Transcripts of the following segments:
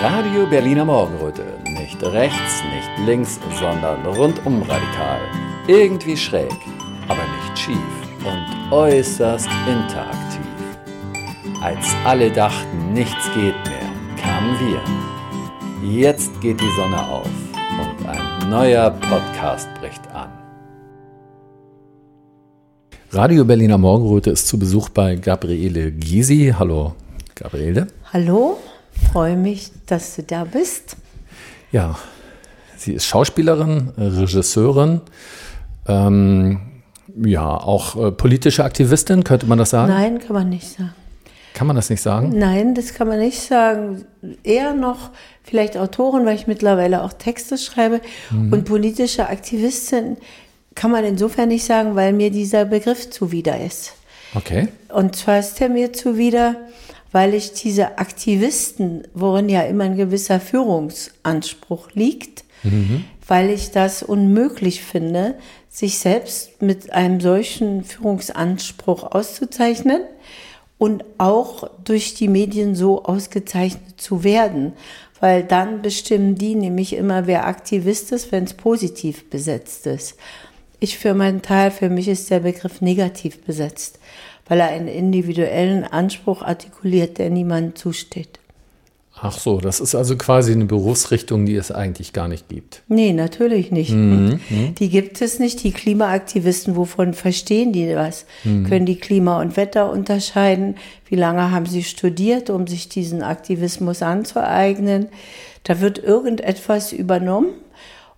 Radio Berliner Morgenröte. Nicht rechts, nicht links, sondern rundum radikal. Irgendwie schräg, aber nicht schief und äußerst interaktiv. Als alle dachten, nichts geht mehr, kamen wir. Jetzt geht die Sonne auf und ein neuer Podcast bricht an. Radio Berliner Morgenröte ist zu Besuch bei Gabriele Gysi. Hallo, Gabriele. Hallo, freue mich, dass du da bist. Ja, sie ist Schauspielerin, Regisseurin, ähm, ja, auch äh, politische Aktivistin, könnte man das sagen? Nein, kann man nicht sagen. Kann man das nicht sagen? Nein, das kann man nicht sagen. Eher noch vielleicht Autorin, weil ich mittlerweile auch Texte schreibe. Mhm. Und politische Aktivistin kann man insofern nicht sagen, weil mir dieser Begriff zuwider ist. Okay. Und zwar ist er mir zuwider, weil ich diese Aktivisten, worin ja immer ein gewisser Führungsanspruch liegt, mhm. weil ich das unmöglich finde, sich selbst mit einem solchen Führungsanspruch auszuzeichnen und auch durch die Medien so ausgezeichnet zu werden, weil dann bestimmen die nämlich immer, wer Aktivist ist, wenn es positiv besetzt ist. Ich für meinen Teil, für mich ist der Begriff negativ besetzt weil er einen individuellen Anspruch artikuliert, der niemandem zusteht. Ach so, das ist also quasi eine Berufsrichtung, die es eigentlich gar nicht gibt. Nee, natürlich nicht. Mhm. mhm. Die gibt es nicht. Die Klimaaktivisten, wovon verstehen die was? Mhm. Können die Klima und Wetter unterscheiden? Wie lange haben sie studiert, um sich diesen Aktivismus anzueignen? Da wird irgendetwas übernommen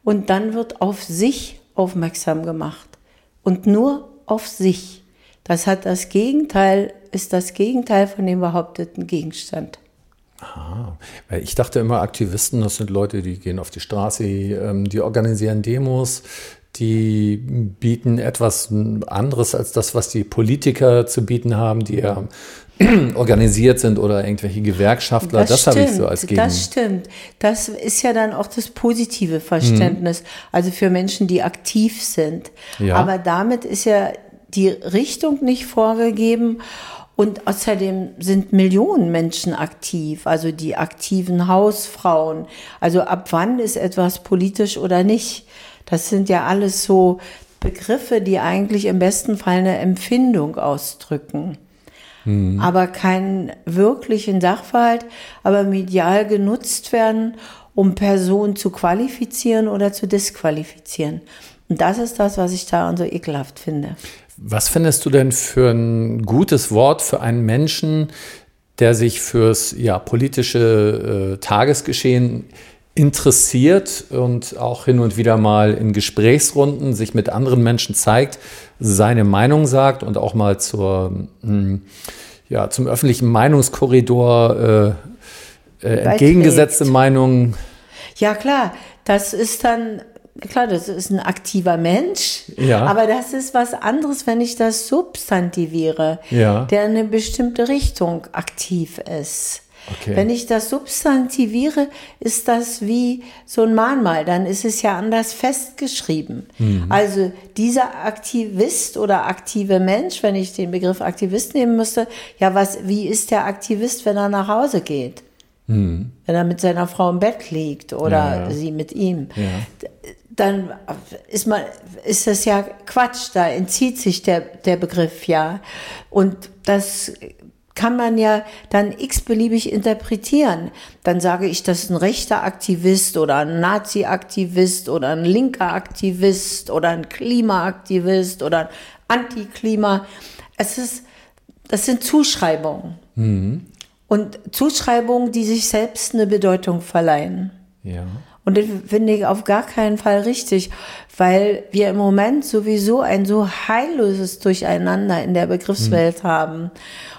und dann wird auf sich aufmerksam gemacht. Und nur auf sich. Das hat das Gegenteil, ist das Gegenteil von dem behaupteten Gegenstand. Aha. Ich dachte immer, Aktivisten, das sind Leute, die gehen auf die Straße, ähm, die organisieren Demos, die bieten etwas anderes als das, was die Politiker zu bieten haben, die ja organisiert sind oder irgendwelche Gewerkschaftler. Das, das habe ich so als Gegen. Das stimmt. Das ist ja dann auch das positive Verständnis, mhm. also für Menschen, die aktiv sind. Ja. Aber damit ist ja die Richtung nicht vorgegeben. Und außerdem sind Millionen Menschen aktiv, also die aktiven Hausfrauen. Also ab wann ist etwas politisch oder nicht? Das sind ja alles so Begriffe, die eigentlich im besten Fall eine Empfindung ausdrücken. Mhm. Aber keinen wirklichen Sachverhalt, aber medial genutzt werden, um Personen zu qualifizieren oder zu disqualifizieren. Und das ist das, was ich daran so ekelhaft finde. Was findest du denn für ein gutes Wort für einen Menschen, der sich fürs ja, politische äh, Tagesgeschehen interessiert und auch hin und wieder mal in Gesprächsrunden sich mit anderen Menschen zeigt, seine Meinung sagt und auch mal zur, mh, hm, ja, zum öffentlichen Meinungskorridor äh, äh, entgegengesetzte Meinungen. Ja klar, das ist dann klar, das ist ein aktiver Mensch, ja. aber das ist was anderes, wenn ich das substantiviere, ja. der in eine bestimmte Richtung aktiv ist. Okay. Wenn ich das substantiviere, ist das wie so ein Mahnmal, dann ist es ja anders festgeschrieben. Mhm. Also dieser Aktivist oder aktive Mensch, wenn ich den Begriff Aktivist nehmen müsste, ja, was, wie ist der Aktivist, wenn er nach Hause geht? Mhm. Wenn er mit seiner Frau im Bett liegt oder ja, ja. sie mit ihm. Ja dann ist man, ist das ja Quatsch, da entzieht sich der, der Begriff ja. Und das kann man ja dann x-beliebig interpretieren. Dann sage ich, das ist ein rechter Aktivist oder ein Nazi-Aktivist oder ein linker Aktivist oder ein Klimaaktivist oder ein Antiklima. Es ist, das sind Zuschreibungen. Mhm. Und Zuschreibungen, die sich selbst eine Bedeutung verleihen. Ja. Und das finde ich auf gar keinen Fall richtig, weil wir im Moment sowieso ein so heilloses Durcheinander in der Begriffswelt mhm. haben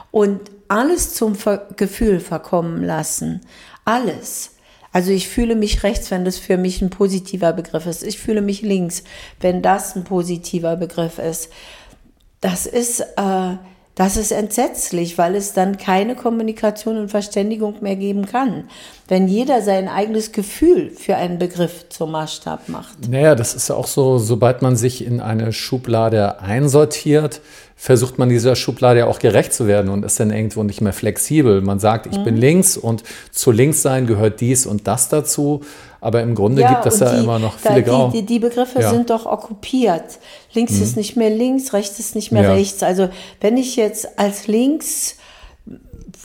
und alles zum Ver Gefühl verkommen lassen. Alles. Also ich fühle mich rechts, wenn das für mich ein positiver Begriff ist. Ich fühle mich links, wenn das ein positiver Begriff ist. Das ist, äh, das ist entsetzlich, weil es dann keine Kommunikation und Verständigung mehr geben kann, wenn jeder sein eigenes Gefühl für einen Begriff zum Maßstab macht. Naja, das ist ja auch so, sobald man sich in eine Schublade einsortiert, versucht man dieser Schublade ja auch gerecht zu werden und ist dann irgendwo nicht mehr flexibel. Man sagt, ich mhm. bin links und zu links sein gehört dies und das dazu. Aber im Grunde ja, gibt es ja immer noch viele Grau. Die, die, Begriffe ja. sind doch okkupiert. Links mhm. ist nicht mehr links, rechts ist nicht mehr ja. rechts. Also wenn ich jetzt als links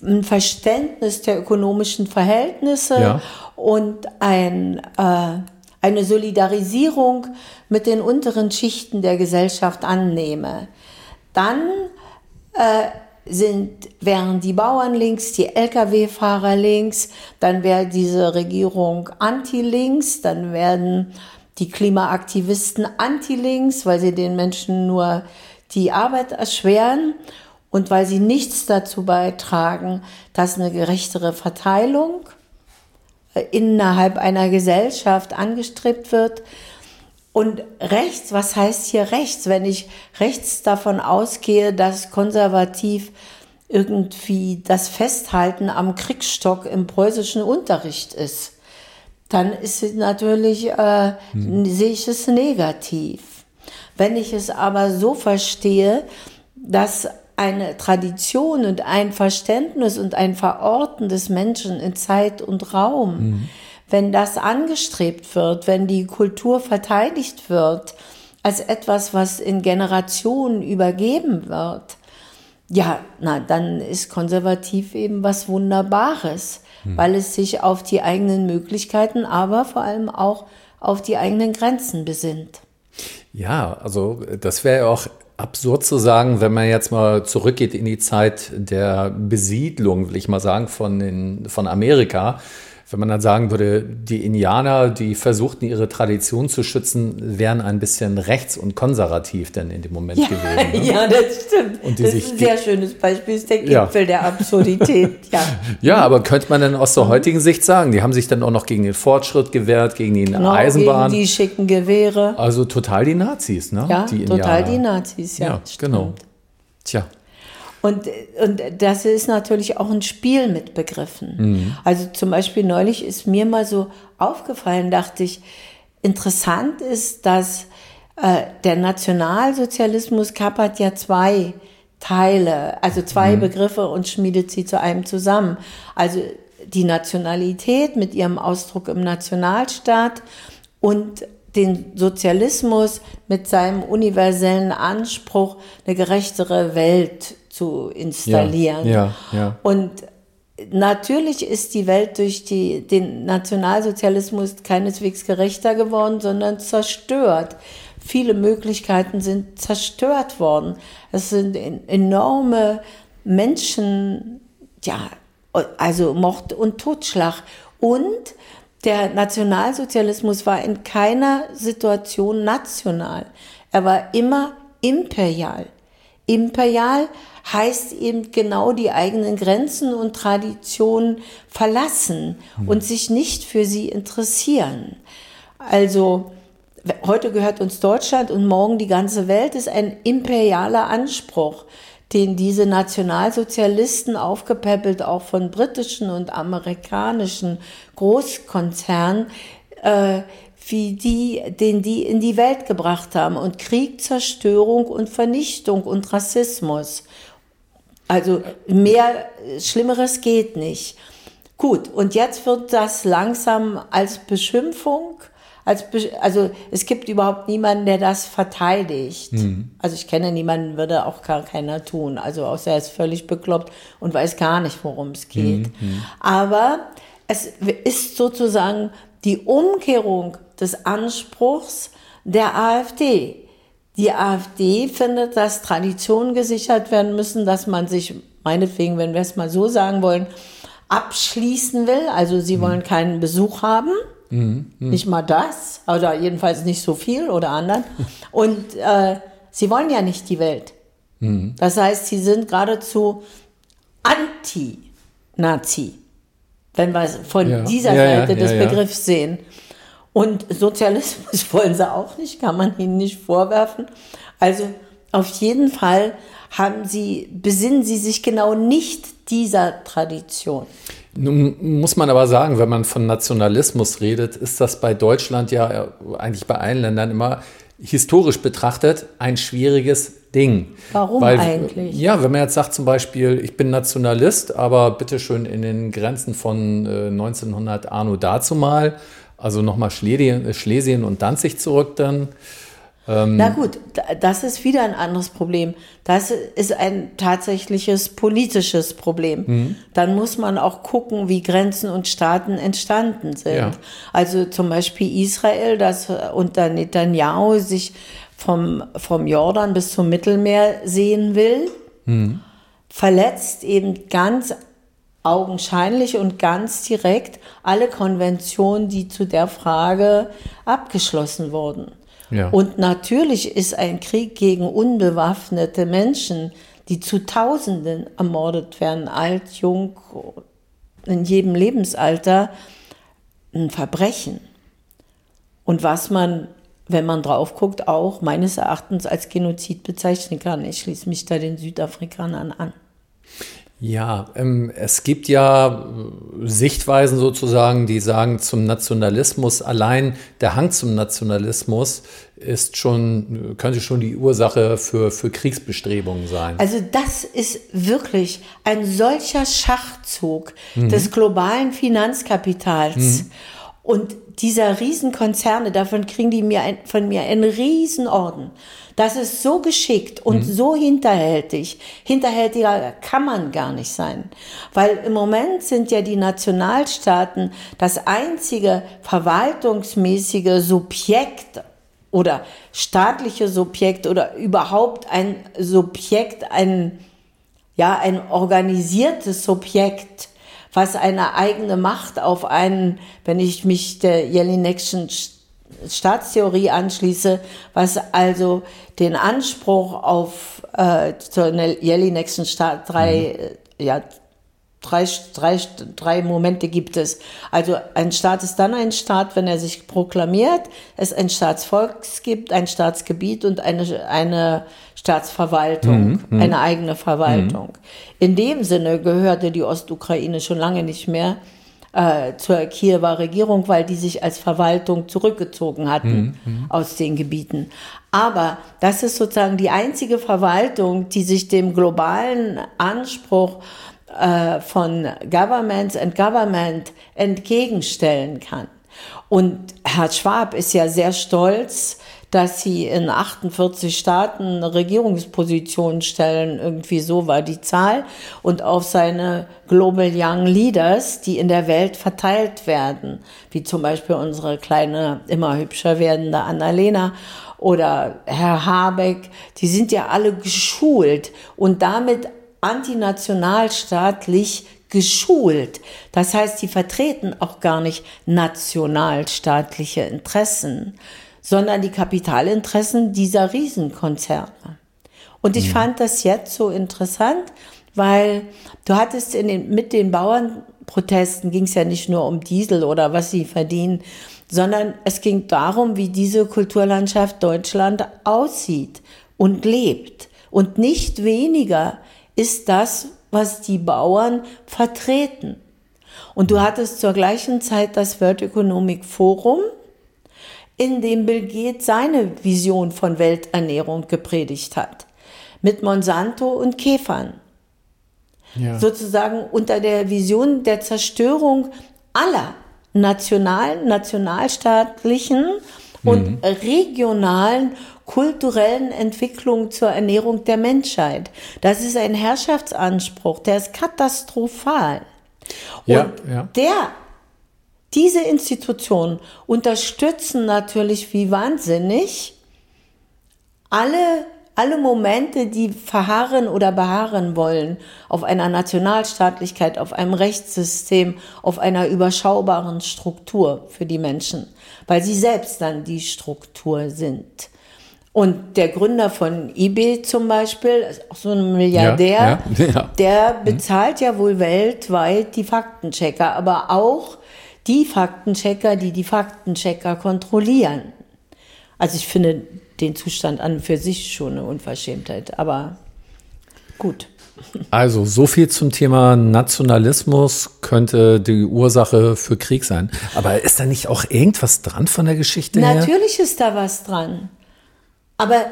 ein Verständnis der ökonomischen Verhältnisse und ein, äh, eine Solidarisierung mit den unteren Schichten der Gesellschaft annehme, dann äh, sind, wären die Bauern links, die Lkw-Fahrer links, dann wäre diese Regierung anti-links, dann werden die Klimaaktivisten anti-links, weil sie den Menschen nur die Arbeit erschweren und weil sie nichts dazu beitragen, dass eine gerechtere Verteilung äh, innerhalb einer Gesellschaft angestrebt wird. Und rechts, was heißt hier rechts? Wenn ich rechts davon ausgehe, dass konservativ irgendwie das Festhalten am Kriegsstock im preußischen Unterricht ist, dann ist es natürlich, äh, hm. sehe ich es negativ. Wenn ich es aber so verstehe, dass eine Tradition und ein Verständnis und ein Verorten des Menschen in Zeit und Raum mhm wenn das angestrebt wird, wenn die Kultur verteidigt wird als etwas, was in Generationen übergeben wird, ja, na, dann ist konservativ eben was Wunderbares, hm. weil es sich auf die eigenen Möglichkeiten, aber vor allem auch auf die eigenen Grenzen besinnt. Ja, also das wäre ja auch absurd zu sagen, wenn man jetzt mal zurückgeht in die Zeit der Besiedlung, will ich mal sagen, von, den, von Amerika wenn man dann sagen würde, die Indianer, die versuchten ihre Tradition zu schützen, wären ein bisschen rechts und konservativ denn in dem Moment ja, gewesen. Ne? Ja, das stimmt. Und die das ist ein sehr schönes Beispiel, ist der Gipfel ja. der Absurdität. Ja. ja, aber könnte man dann aus der heutigen Sicht sagen, die haben sich dann auch noch gegen den Fortschritt gewehrt, gegen die genau, Eisenbahn. Gegen die schicken Gewehre. Also total die Nazis, ne? Ja, die total die Nazis, ja. Ja, genau. Tja. Und, und das ist natürlich auch ein Spiel mit Begriffen. Mhm. Also zum Beispiel neulich ist mir mal so aufgefallen, dachte ich, interessant ist, dass äh, der Nationalsozialismus kappert ja zwei Teile, also zwei mhm. Begriffe und schmiedet sie zu einem zusammen. Also die Nationalität mit ihrem Ausdruck im Nationalstaat und den Sozialismus mit seinem universellen Anspruch, eine gerechtere Welt zu installieren. Ja, ja, ja. Und natürlich ist die Welt durch die, den Nationalsozialismus keineswegs gerechter geworden, sondern zerstört. Viele Möglichkeiten sind zerstört worden. Es sind enorme Menschen, ja, also Mord und Totschlag. Und der Nationalsozialismus war in keiner Situation national. Er war immer imperial. Imperial heißt eben genau die eigenen Grenzen und Traditionen verlassen mhm. und sich nicht für sie interessieren. Also heute gehört uns Deutschland und morgen die ganze Welt ist ein imperialer Anspruch, den diese Nationalsozialisten aufgepäppelt auch von britischen und amerikanischen Großkonzernen äh, wie die, den die in die Welt gebracht haben. Und Krieg, Zerstörung und Vernichtung und Rassismus. Also mehr Schlimmeres geht nicht. Gut, und jetzt wird das langsam als Beschimpfung, als Be also es gibt überhaupt niemanden, der das verteidigt. Mhm. Also ich kenne niemanden, würde auch gar keiner tun. Also außer er ist völlig bekloppt und weiß gar nicht, worum es geht. Mhm. Aber es ist sozusagen die Umkehrung des Anspruchs der AfD. Die AfD findet, dass Traditionen gesichert werden müssen, dass man sich, meinetwegen, wenn wir es mal so sagen wollen, abschließen will. Also sie mhm. wollen keinen Besuch haben. Mhm. Mhm. Nicht mal das, oder jedenfalls nicht so viel oder anderen. Und äh, sie wollen ja nicht die Welt. Mhm. Das heißt, sie sind geradezu anti-Nazi, wenn wir es von ja. dieser ja, Seite ja, des Begriffs sehen. Und Sozialismus wollen sie auch nicht, kann man ihnen nicht vorwerfen. Also auf jeden Fall haben sie, besinnen sie sich genau nicht dieser Tradition. Nun muss man aber sagen, wenn man von Nationalismus redet, ist das bei Deutschland ja eigentlich bei allen Ländern immer historisch betrachtet ein schwieriges Ding. Warum Weil, eigentlich? Ja, wenn man jetzt sagt zum Beispiel, ich bin Nationalist, aber bitteschön in den Grenzen von äh, 1900 Arno dazumal, also nochmal Schlesien, und Danzig zurück dann. Ähm, Na gut, das ist wieder ein anderes Problem. Das ist ein tatsächliches politisches Problem. Mhm. Dann muss man auch gucken, wie Grenzen und Staaten entstanden sind. Ja. Also zum Beispiel Israel, das unter Netanyahu sich vom, vom Jordan bis zum Mittelmeer sehen will, mhm. verletzt eben ganz augenscheinlich und ganz direkt alle Konventionen, die zu der Frage abgeschlossen wurden. Ja. Und natürlich ist ein Krieg gegen unbewaffnete Menschen, die zu Tausenden ermordet werden, alt, jung, in jedem Lebensalter, ein Verbrechen. Und was man, wenn man drauf guckt, auch meines Erachtens als Genozid bezeichnen kann. Ich schließe mich da den Südafrikanern an. Ja, ähm, es gibt ja äh, Sichtweisen sozusagen, die sagen, zum Nationalismus allein der Hang zum Nationalismus ist schon, könnte schon die Ursache für, für Kriegsbestrebungen sein. Also das ist wirklich ein solcher Schachzug mhm. des globalen Finanzkapitals. Mhm. Und dieser Riesenkonzerne, davon kriegen die mir ein, von mir einen Riesenorden. Das ist so geschickt und mhm. so hinterhältig. Hinterhältiger kann man gar nicht sein. Weil im Moment sind ja die Nationalstaaten das einzige verwaltungsmäßige Subjekt oder staatliche Subjekt oder überhaupt ein Subjekt, ein, ja, ein organisiertes Subjekt, was eine eigene Macht auf einen, wenn ich mich der Jelinekschen Staatstheorie anschließe, was also den Anspruch auf äh, zur Jelinekschen Staat drei, mhm. ja, drei, drei, drei Momente gibt es. Also ein Staat ist dann ein Staat, wenn er sich proklamiert, es ein Staatsvolk gibt, ein Staatsgebiet und eine, eine Staatsverwaltung, mhm, mhm. eine eigene Verwaltung. Mhm. In dem Sinne gehörte die Ostukraine schon lange nicht mehr äh, zur Kiewer Regierung, weil die sich als Verwaltung zurückgezogen hatten mhm, aus den Gebieten. Aber das ist sozusagen die einzige Verwaltung, die sich dem globalen Anspruch äh, von Governments and Government entgegenstellen kann. Und Herr Schwab ist ja sehr stolz, dass sie in 48 Staaten eine Regierungsposition stellen. Irgendwie so war die Zahl. Und auf seine Global Young Leaders, die in der Welt verteilt werden, wie zum Beispiel unsere kleine, immer hübscher werdende Annalena oder Herr Habeck, die sind ja alle geschult und damit antinationalstaatlich geschult. Das heißt, die vertreten auch gar nicht nationalstaatliche Interessen, sondern die Kapitalinteressen dieser Riesenkonzerne. Und ich mhm. fand das jetzt so interessant, weil du hattest in den, mit den Bauernprotesten ging es ja nicht nur um Diesel oder was sie verdienen, sondern es ging darum, wie diese Kulturlandschaft Deutschland aussieht und lebt. Und nicht weniger ist das, was die Bauern vertreten. Und du hattest zur gleichen Zeit das World Economic Forum, in dem Bill Gates seine Vision von Welternährung gepredigt hat. Mit Monsanto und Käfern. Ja. Sozusagen unter der Vision der Zerstörung aller nationalen, nationalstaatlichen und mhm. regionalen kulturellen Entwicklungen zur Ernährung der Menschheit. Das ist ein Herrschaftsanspruch, der ist katastrophal. Ja, und ja. der diese Institutionen unterstützen natürlich wie wahnsinnig alle, alle Momente, die verharren oder beharren wollen auf einer Nationalstaatlichkeit, auf einem Rechtssystem, auf einer überschaubaren Struktur für die Menschen, weil sie selbst dann die Struktur sind. Und der Gründer von eBay zum Beispiel, auch so ein Milliardär, ja, ja, ja. der bezahlt ja wohl weltweit die Faktenchecker, aber auch die Faktenchecker, die die Faktenchecker kontrollieren. Also ich finde den Zustand an für sich schon eine Unverschämtheit, aber gut. Also, so viel zum Thema Nationalismus könnte die Ursache für Krieg sein. Aber ist da nicht auch irgendwas dran von der Geschichte Natürlich her? Natürlich ist da was dran. Aber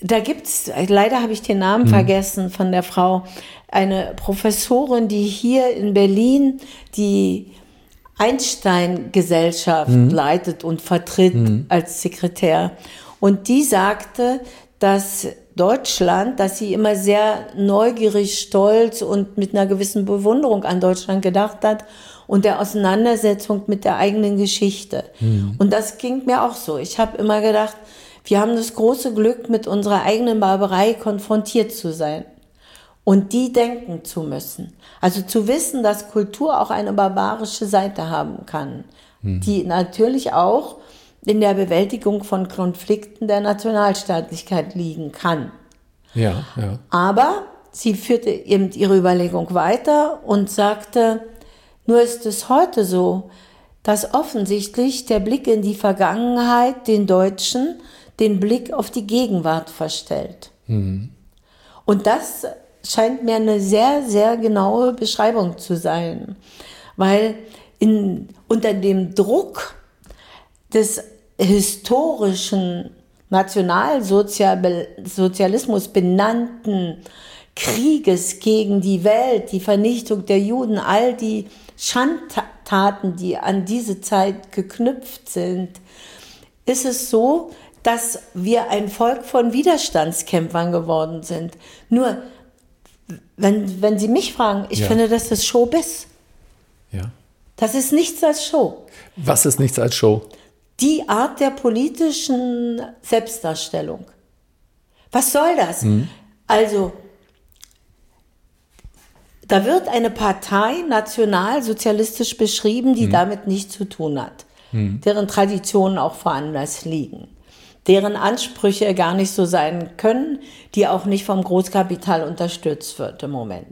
da gibt es, leider habe ich den Namen hm. vergessen von der Frau, eine Professorin, die hier in Berlin die Einstein-Gesellschaft hm. leitet und vertritt hm. als Sekretär. Und die sagte, dass Deutschland, dass sie immer sehr neugierig, stolz und mit einer gewissen Bewunderung an Deutschland gedacht hat und der Auseinandersetzung mit der eigenen Geschichte. Mhm. Und das ging mir auch so. Ich habe immer gedacht, wir haben das große Glück, mit unserer eigenen Barbarei konfrontiert zu sein und die denken zu müssen. Also zu wissen, dass Kultur auch eine barbarische Seite haben kann, mhm. die natürlich auch in der Bewältigung von Konflikten der Nationalstaatlichkeit liegen kann. Ja, ja. Aber sie führte eben ihre Überlegung weiter und sagte, nur ist es heute so, dass offensichtlich der Blick in die Vergangenheit den Deutschen den Blick auf die Gegenwart verstellt. Mhm. Und das scheint mir eine sehr, sehr genaue Beschreibung zu sein, weil in, unter dem Druck des historischen Nationalsozialismus benannten Krieges gegen die Welt, die Vernichtung der Juden, all die Schandtaten, die an diese Zeit geknüpft sind, ist es so, dass wir ein Volk von Widerstandskämpfern geworden sind. Nur, wenn, wenn Sie mich fragen, ich ja. finde, das ist Showbiz. Ja. Das ist nichts als Show. Was ist nichts als Show? die Art der politischen Selbstdarstellung. Was soll das? Mhm. Also, da wird eine Partei nationalsozialistisch beschrieben, die mhm. damit nichts zu tun hat, mhm. deren Traditionen auch woanders liegen, deren Ansprüche gar nicht so sein können, die auch nicht vom Großkapital unterstützt wird im Moment.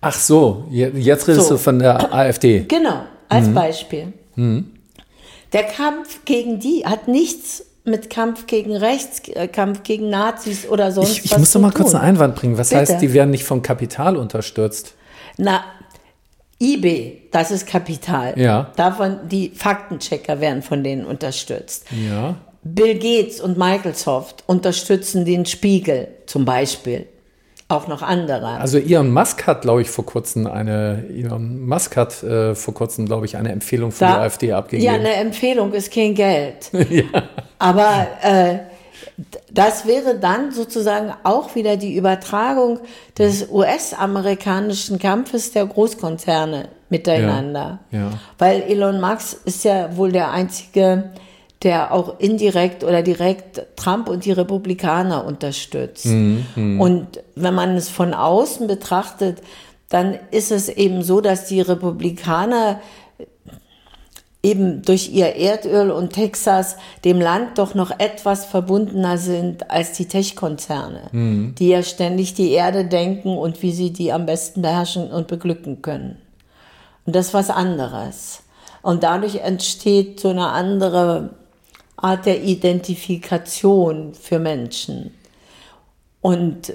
Ach so, jetzt redest so. du von der AfD. Genau, als mhm. Beispiel. Mhm. Der Kampf gegen die hat nichts mit Kampf gegen Rechts, äh, Kampf gegen Nazis oder sonst ich, ich was. Ich muss noch mal kurz einen Einwand bringen. Was Bitte? heißt, die werden nicht vom Kapital unterstützt? Na, eBay, das ist Kapital. Ja. Davon, die Faktenchecker werden von denen unterstützt. Ja. Bill Gates und Microsoft unterstützen den Spiegel zum Beispiel auch noch andere. Also Elon Musk hat, glaube ich, vor kurzem eine, Elon Musk hat äh, vor kurzem, glaube ich, eine Empfehlung für da, die AfD abgegeben. Ja, eine Empfehlung ist kein Geld. ja. Aber äh, das wäre dann sozusagen auch wieder die Übertragung des US-amerikanischen Kampfes der Großkonzerne miteinander. Ja, ja. Weil Elon Musk ist ja wohl der einzige der auch indirekt oder direkt Trump und die Republikaner unterstützt. Mhm, mh. Und wenn man es von außen betrachtet, dann ist es eben so, dass die Republikaner eben durch ihr Erdöl und Texas dem Land doch noch etwas verbundener sind als die Tech-Konzerne, mhm. die ja ständig die Erde denken und wie sie die am besten beherrschen und beglücken können. Und das ist was anderes. Und dadurch entsteht so eine andere Art der Identifikation für Menschen. Und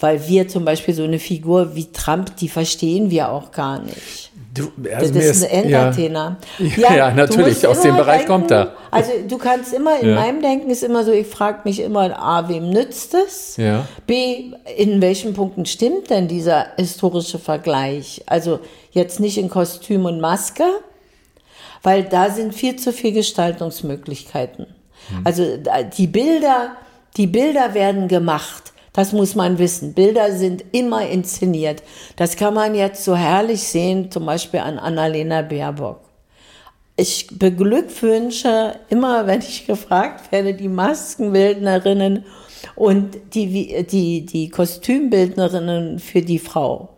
weil wir zum Beispiel so eine Figur wie Trump, die verstehen wir auch gar nicht. Du, also das ist ein Entertainer. Ja, ja, ja natürlich, aus dem Bereich denken, kommt er. Also du kannst immer, in ja. meinem Denken ist immer so, ich frage mich immer, A, wem nützt es? Ja. B, in welchen Punkten stimmt denn dieser historische Vergleich? Also jetzt nicht in Kostüm und Maske, weil da sind viel zu viele Gestaltungsmöglichkeiten. Mhm. Also die Bilder, die Bilder werden gemacht. Das muss man wissen. Bilder sind immer inszeniert. Das kann man jetzt so herrlich sehen, zum Beispiel an Annalena Baerbock. Ich beglückwünsche immer, wenn ich gefragt werde, die Maskenbildnerinnen und die, die, die Kostümbildnerinnen für die Frau.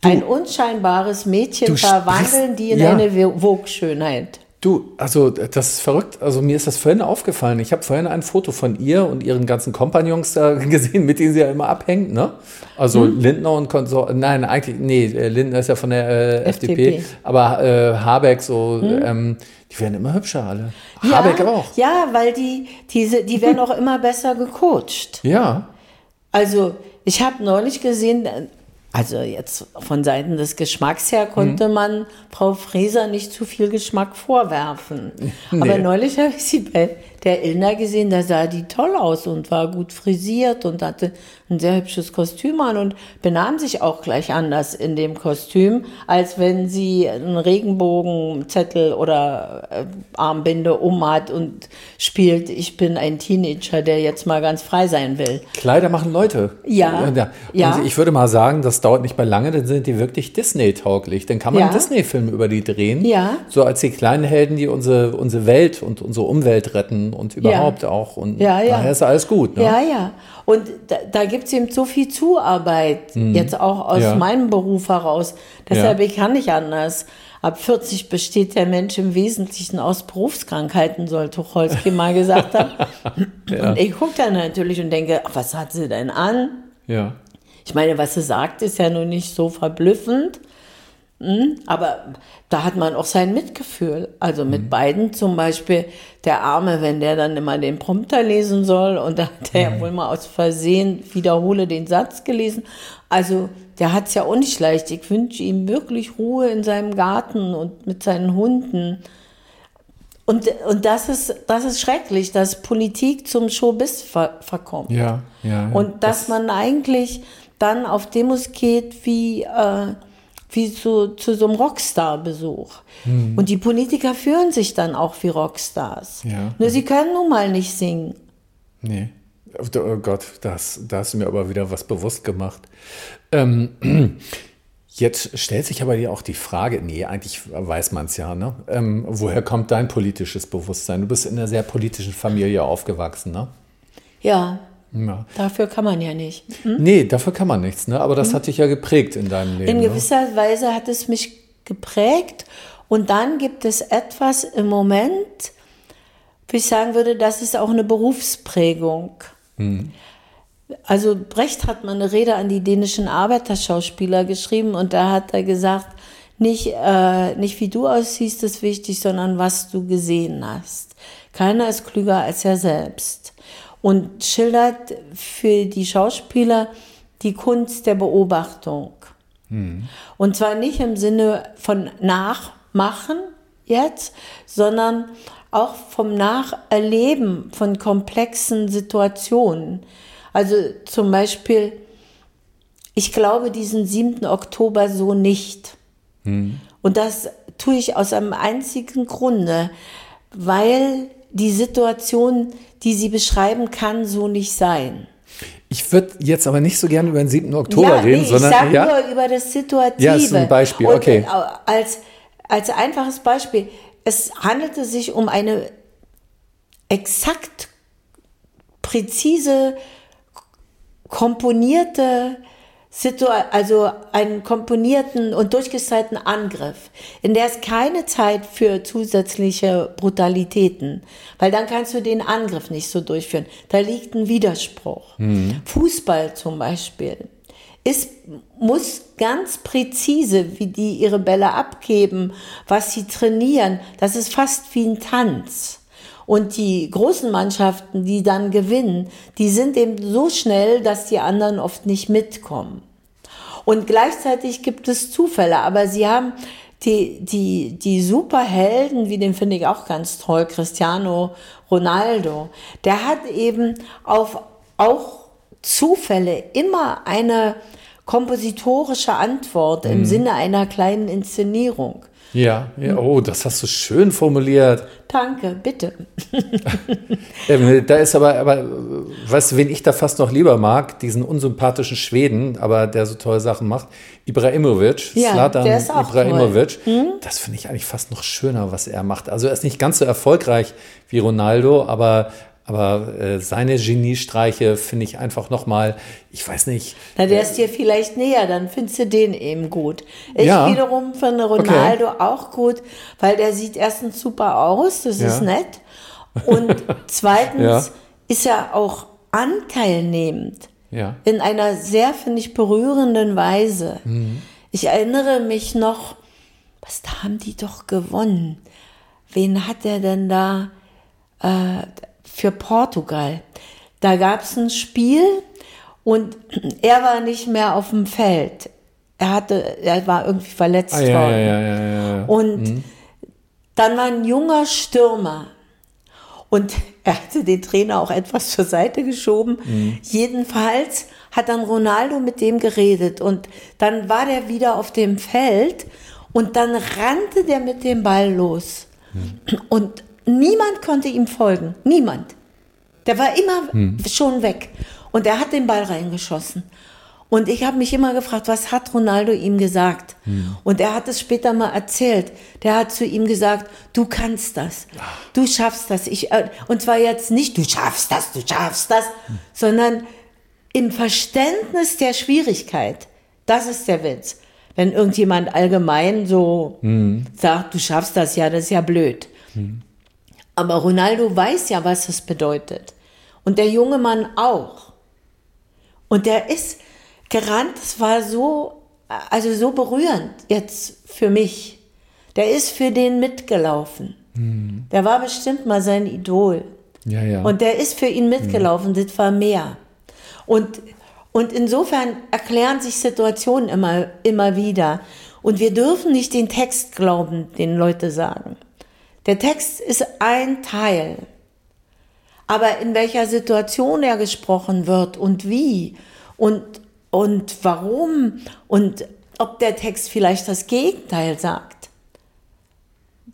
Du, ein unscheinbares Mädchen verwandeln die in ja. eine Vogue-Schönheit. Du, also das ist verrückt. Also mir ist das vorhin aufgefallen. Ich habe vorhin ein Foto von ihr und ihren ganzen Kompagnons da gesehen, mit denen sie ja immer abhängt, ne? Also hm? Lindner und Konsor. Nein, eigentlich, nee, äh, Lindner ist ja von der äh, FDP. FDP. Aber äh, Habeck so, hm? ähm, die werden immer hübscher alle. Ja, Habeck auch. Ja, weil die, diese, die werden auch immer besser gecoacht. Ja. Also Ich habe neulich gesehen, also jetzt von Seiten des Geschmacks her konnte mhm. man Frau Fräser nicht zu viel Geschmack vorwerfen. Nee. Aber neulich habe ich sie bei der Ilna gesehen, da sah die toll aus und war gut frisiert und hatte ein sehr hübsches Kostüm an und benahm sich auch gleich anders in dem Kostüm, als wenn sie einen Regenbogenzettel oder äh, Armbinde um hat und spielt, ich bin ein Teenager, der jetzt mal ganz frei sein will. Kleider machen Leute. Ja. ja. ja. Ich würde mal sagen, das dauert nicht mehr lange, dann sind die wirklich Disney-tauglich. Dann kann man ja. einen Disney-Film über die drehen. Ja. So als die kleinen Helden, die unsere, unsere Welt und unsere Umwelt retten und überhaupt ja. auch. Und ja, ja. daher ist alles gut. Ne? Ja, ja. Und da, da gibt es eben so viel Zuarbeit, mhm. jetzt auch aus ja. meinem Beruf heraus. Deshalb, ich kann nicht anders. Ab 40 besteht der Mensch im Wesentlichen aus Berufskrankheiten, soll Tucholsky mal gesagt haben. Und ich gucke dann natürlich und denke, ach, was hat sie denn an? Ja. Ich meine, was sie sagt, ist ja nun nicht so verblüffend. Hm? Aber da hat man auch sein Mitgefühl. Also mit mhm. beiden zum Beispiel, der Arme, wenn der dann immer den Prompter lesen soll und da hat er mhm. ja wohl mal aus Versehen wiederhole den Satz gelesen. Also der hat es ja auch nicht leicht. Ich wünsche ihm wirklich Ruhe in seinem Garten und mit seinen Hunden. Und, und das, ist, das ist schrecklich, dass Politik zum Showbiz ver verkommt. Ja, ja, ja. Und dass das man eigentlich dann auf Demos geht wie... Äh, wie zu, zu so einem Rockstar-Besuch. Mhm. Und die Politiker führen sich dann auch wie Rockstars. Ja. Nur sie können nun mal nicht singen. Nee. Oh Gott, das, da hast du mir aber wieder was bewusst gemacht. Ähm, jetzt stellt sich aber dir auch die Frage, nee, eigentlich weiß man es ja, ne? Ähm, woher kommt dein politisches Bewusstsein? Du bist in einer sehr politischen Familie aufgewachsen, ne? Ja, ja. Dafür kann man ja nicht. Hm? Nee, dafür kann man nichts. Ne? Aber das hm? hat dich ja geprägt in deinem Leben. In ne? gewisser ne? Weise hat es mich geprägt. Und dann gibt es etwas im Moment, wie ich sagen würde, das ist auch eine Berufsprägung. Hm. Also Brecht hat mal eine Rede an die dänischen Arbeiterschauspieler geschrieben und da hat er gesagt, nicht, äh, nicht wie du aussiehst ist wichtig, sondern was du gesehen hast. Keiner ist klüger als er selbst und schildert für die Schauspieler die Kunst der Beobachtung. Hm. Und zwar nicht im Sinne von Nachmachen jetzt, sondern auch vom Nacherleben von komplexen Situationen. Also zum Beispiel, ich glaube diesen 7. Oktober so nicht. Hm. Und das tue ich aus einem einzigen Grunde, weil die Situation die sie beschreiben, kann so nicht sein. Ich würde jetzt aber nicht so gerne über den 7. Oktober ja, reden, nee, sondern ich ja? nur über das Situative. Ja, ist ein Beispiel, okay. Und als, als einfaches Beispiel, es handelte sich um eine exakt präzise komponierte also einen komponierten und durchgestylten Angriff, in der es keine Zeit für zusätzliche Brutalitäten, weil dann kannst du den Angriff nicht so durchführen. Da liegt ein Widerspruch. Mhm. Fußball zum Beispiel ist, muss ganz präzise, wie die ihre Bälle abgeben, was sie trainieren, das ist fast wie ein Tanz. Und die großen Mannschaften, die dann gewinnen, die sind eben so schnell, dass die anderen oft nicht mitkommen. Und gleichzeitig gibt es Zufälle, aber sie haben die, die, die Superhelden, wie den finde ich auch ganz toll, Cristiano Ronaldo, der hat eben auf auch Zufälle immer eine kompositorische Antwort im mhm. Sinne einer kleinen Inszenierung. Ja, ja, oh, das hast du schön formuliert. Danke, bitte. ähm, da ist aber, aber, weißt du, wen ich da fast noch lieber mag? Diesen unsympathischen Schweden, aber der so tolle Sachen macht. Ibrahimovic, ja, auch Ibrahimovic. Hm? Das finde ich eigentlich fast noch schöner, was er macht. Also er ist nicht ganz so erfolgreich wie Ronaldo, aber aber äh, seine Geniestreiche finde ich einfach nochmal, ich weiß nicht. Na, der ist dir vielleicht näher, dann findest du den eben gut. Ich ja. wiederum finde Ronaldo okay. auch gut, weil der sieht erstens super aus, das ja. ist nett. Und zweitens ja. ist er auch anteilnehmend. Ja. In einer sehr, finde ich, berührenden Weise. Mhm. Ich erinnere mich noch, was da haben die doch gewonnen? Wen hat er denn da? Äh, für Portugal. Da gab es ein Spiel Und er war nicht mehr auf dem Feld. Er hatte, er war irgendwie verletzt ah, worden. Ja, ja, ja, und mhm. dann war ein junger Stürmer. Und er hatte den Trainer auch etwas zur Seite geschoben. Mhm. Jedenfalls hat dann Ronaldo mit dem geredet und dann war der wieder auf dem Feld und dann rannte der mit dem Ball los. Mhm. Und niemand konnte ihm folgen. Niemand. Der war immer mhm. schon weg. Und er hat den Ball reingeschossen. Und ich habe mich immer gefragt, was hat Ronaldo ihm gesagt? Hm. Und er hat es später mal erzählt. Der hat zu ihm gesagt, du kannst das, du schaffst das. Ich, äh, und zwar jetzt nicht, du schaffst das, du schaffst das, hm. sondern im Verständnis der Schwierigkeit. Das ist der Witz. Wenn irgendjemand allgemein so hm. sagt, du schaffst das, ja, das ist ja blöd. Aber Ronaldo weiß ja, was das bedeutet. Und der junge Mann auch. Und der ist, gerannt. Es war so, also so berührend jetzt für mich. Der ist für den mitgelaufen. Mhm. Der war bestimmt mal sein Idol. Ja, ja. Und der ist für ihn mitgelaufen. Mhm. Das war mehr. Und, und insofern erklären sich Situationen immer, immer wieder. Und wir dürfen nicht den Text glauben, den Leute sagen. Der Text ist ein Teil. Aber in welcher Situation er gesprochen wird und wie und, und warum und ob der Text vielleicht das Gegenteil sagt.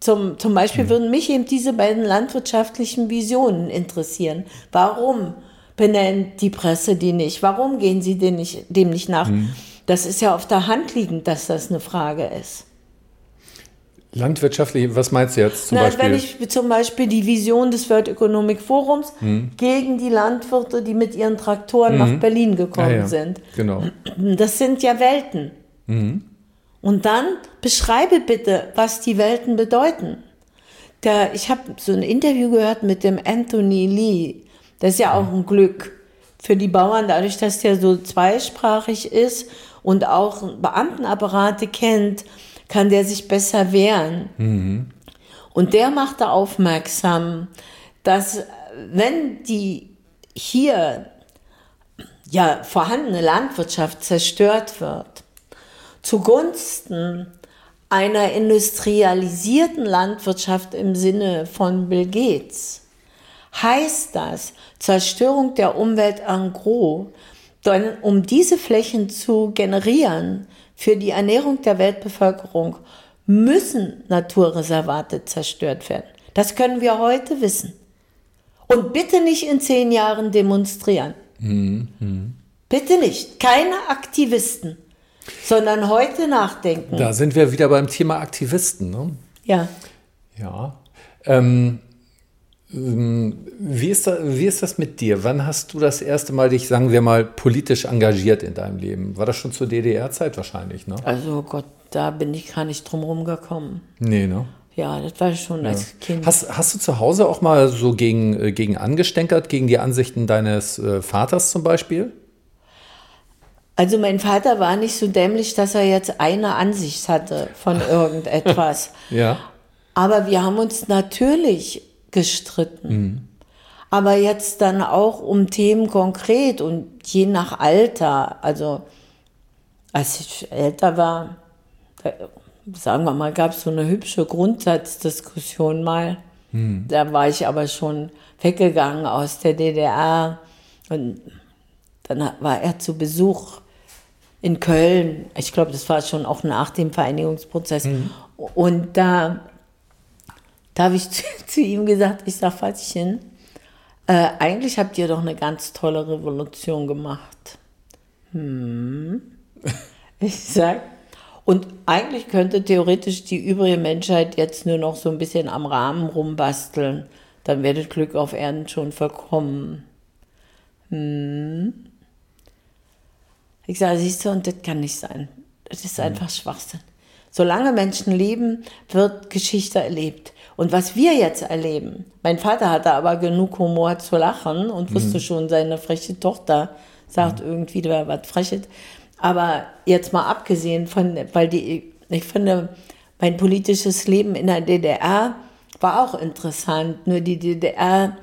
Zum, zum Beispiel mhm. würden mich eben diese beiden landwirtschaftlichen Visionen interessieren. Warum benennt die Presse die nicht? Warum gehen sie dem nicht, dem nicht nach? Mhm. Das ist ja auf der Hand liegend, dass das eine Frage ist. Landwirtschaftlich, was meinst du jetzt zum Na, Beispiel? Wenn ich zum Beispiel die Vision des World Economic Forums hm. gegen die Landwirte, die mit ihren Traktoren hm. nach Berlin gekommen ja, ja. sind. Genau. Das sind ja Welten. Hm. Und dann beschreibe bitte, was die Welten bedeuten. Der, ich habe so ein Interview gehört mit dem Anthony Lee. Das ist ja auch ein Glück für die Bauern, dadurch, dass der so zweisprachig ist und auch Beamtenapparate kennt kann der sich besser wehren. Mhm. Und der machte aufmerksam, dass wenn die hier ja vorhandene Landwirtschaft zerstört wird, zugunsten einer industrialisierten Landwirtschaft im Sinne von Bill Gates, heißt das Zerstörung der Umwelt en gros. Denn um diese Flächen zu generieren, für die Ernährung der Weltbevölkerung müssen Naturreservate zerstört werden. Das können wir heute wissen. Und bitte nicht in zehn Jahren demonstrieren. Mhm. Bitte nicht. Keine Aktivisten, sondern heute nachdenken. Da sind wir wieder beim Thema Aktivisten. Ne? Ja. Ja. Ähm, wie ist, das, wie ist das mit dir? Wann hast du das erste Mal dich, sagen wir mal, politisch engagiert in deinem Leben? War das schon zur DDR-Zeit wahrscheinlich, ne? Also Gott, da bin ich gar nicht drum rumgekommen. Nee, ne? Ja, das war schon ja. als Kind. Hast, hast du zu Hause auch mal so gegen, äh, gegen angestänkert, gegen die Ansichten deines äh, Vaters zum Beispiel? Also mein Vater war nicht so dämlich, dass er jetzt eine Ansicht hatte von irgendetwas. ja. Aber wir haben uns natürlich gestritten. Mhm. Aber jetzt dann auch um Themen konkret und je nach Alter. Also als ich älter war, sagen wir mal, gab es so eine hübsche Grundsatzdiskussion mal. Mhm. Da war ich aber schon weggegangen aus der DDR. Und dann war er zu Besuch in Köln. Ich glaube, das war schon auch nach dem Vereinigungsprozess. Mhm. Und da da habe ich zu, zu, ihm gesagt, ich sage, Vatchen, äh, eigentlich habt ihr doch eine ganz tolle Revolution gemacht. Hm. Ich sage, und eigentlich könnte theoretisch die übrige Menschheit jetzt nur noch so ein bisschen am Rahmen rumbasteln. Dann wäre das Glück auf Erden schon vollkommen. Hm. Ich sage, siehst du, und das kann nicht sein. Das ist hm. einfach Schwachsinn. Solange Menschen leben, wird Geschichte erlebt. Und was wir jetzt erleben, mein Vater hatte aber genug Humor zu lachen und mhm. wusste schon, seine freche Tochter sagt mhm. irgendwie, da was Freches. Aber jetzt mal abgesehen von, weil die, ich finde, mein politisches Leben in der DDR war auch interessant. Nur die DDR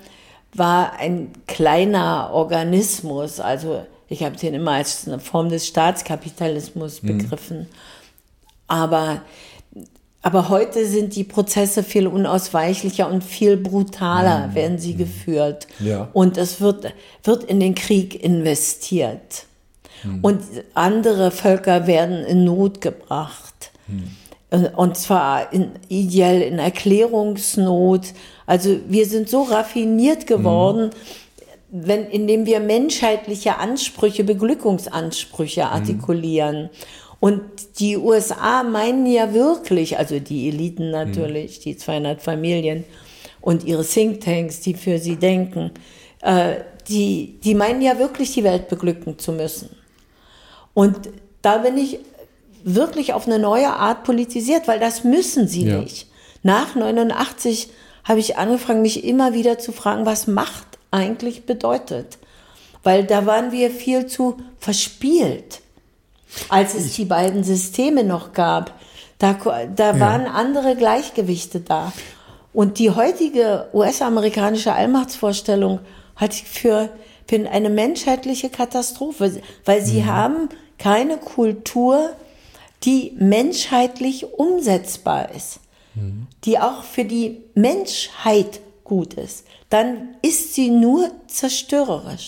war ein kleiner Organismus. Also Ich habe den immer als eine Form des Staatskapitalismus mhm. begriffen. Aber, aber heute sind die Prozesse viel unausweichlicher und viel brutaler mhm. werden sie mhm. geführt. Ja. Und es wird, wird in den Krieg investiert. Mhm. Und andere Völker werden in Not gebracht. Mhm. Und zwar in, ideell in Erklärungsnot. Also wir sind so raffiniert geworden, mhm wenn, indem wir menschheitliche Ansprüche, Beglückungsansprüche mhm. artikulieren. Und die USA meinen ja wirklich, also die Eliten mhm. natürlich, mhm. die 200 Familien und ihre Thinktanks, die für sie denken, äh, die, die meinen ja wirklich, die Welt beglücken zu müssen. Und da bin ich wirklich auf eine neue Art politisiert, weil das müssen sie ja. nicht. Nach 89 habe ich angefangen, mich immer wieder zu fragen, was macht eigentlich bedeutet. Weil da waren wir viel zu verspielt, als es die beiden Systeme noch gab. Da, da waren ja. andere Gleichgewichte da. Und die heutige US-amerikanische Allmachtsvorstellung hat für, für eine menschheitliche Katastrophe, weil sie mhm. haben keine Kultur, die menschheitlich umsetzbar ist, mhm. die auch für die Menschheit gut ist dann ist sie nur zerstörerisch.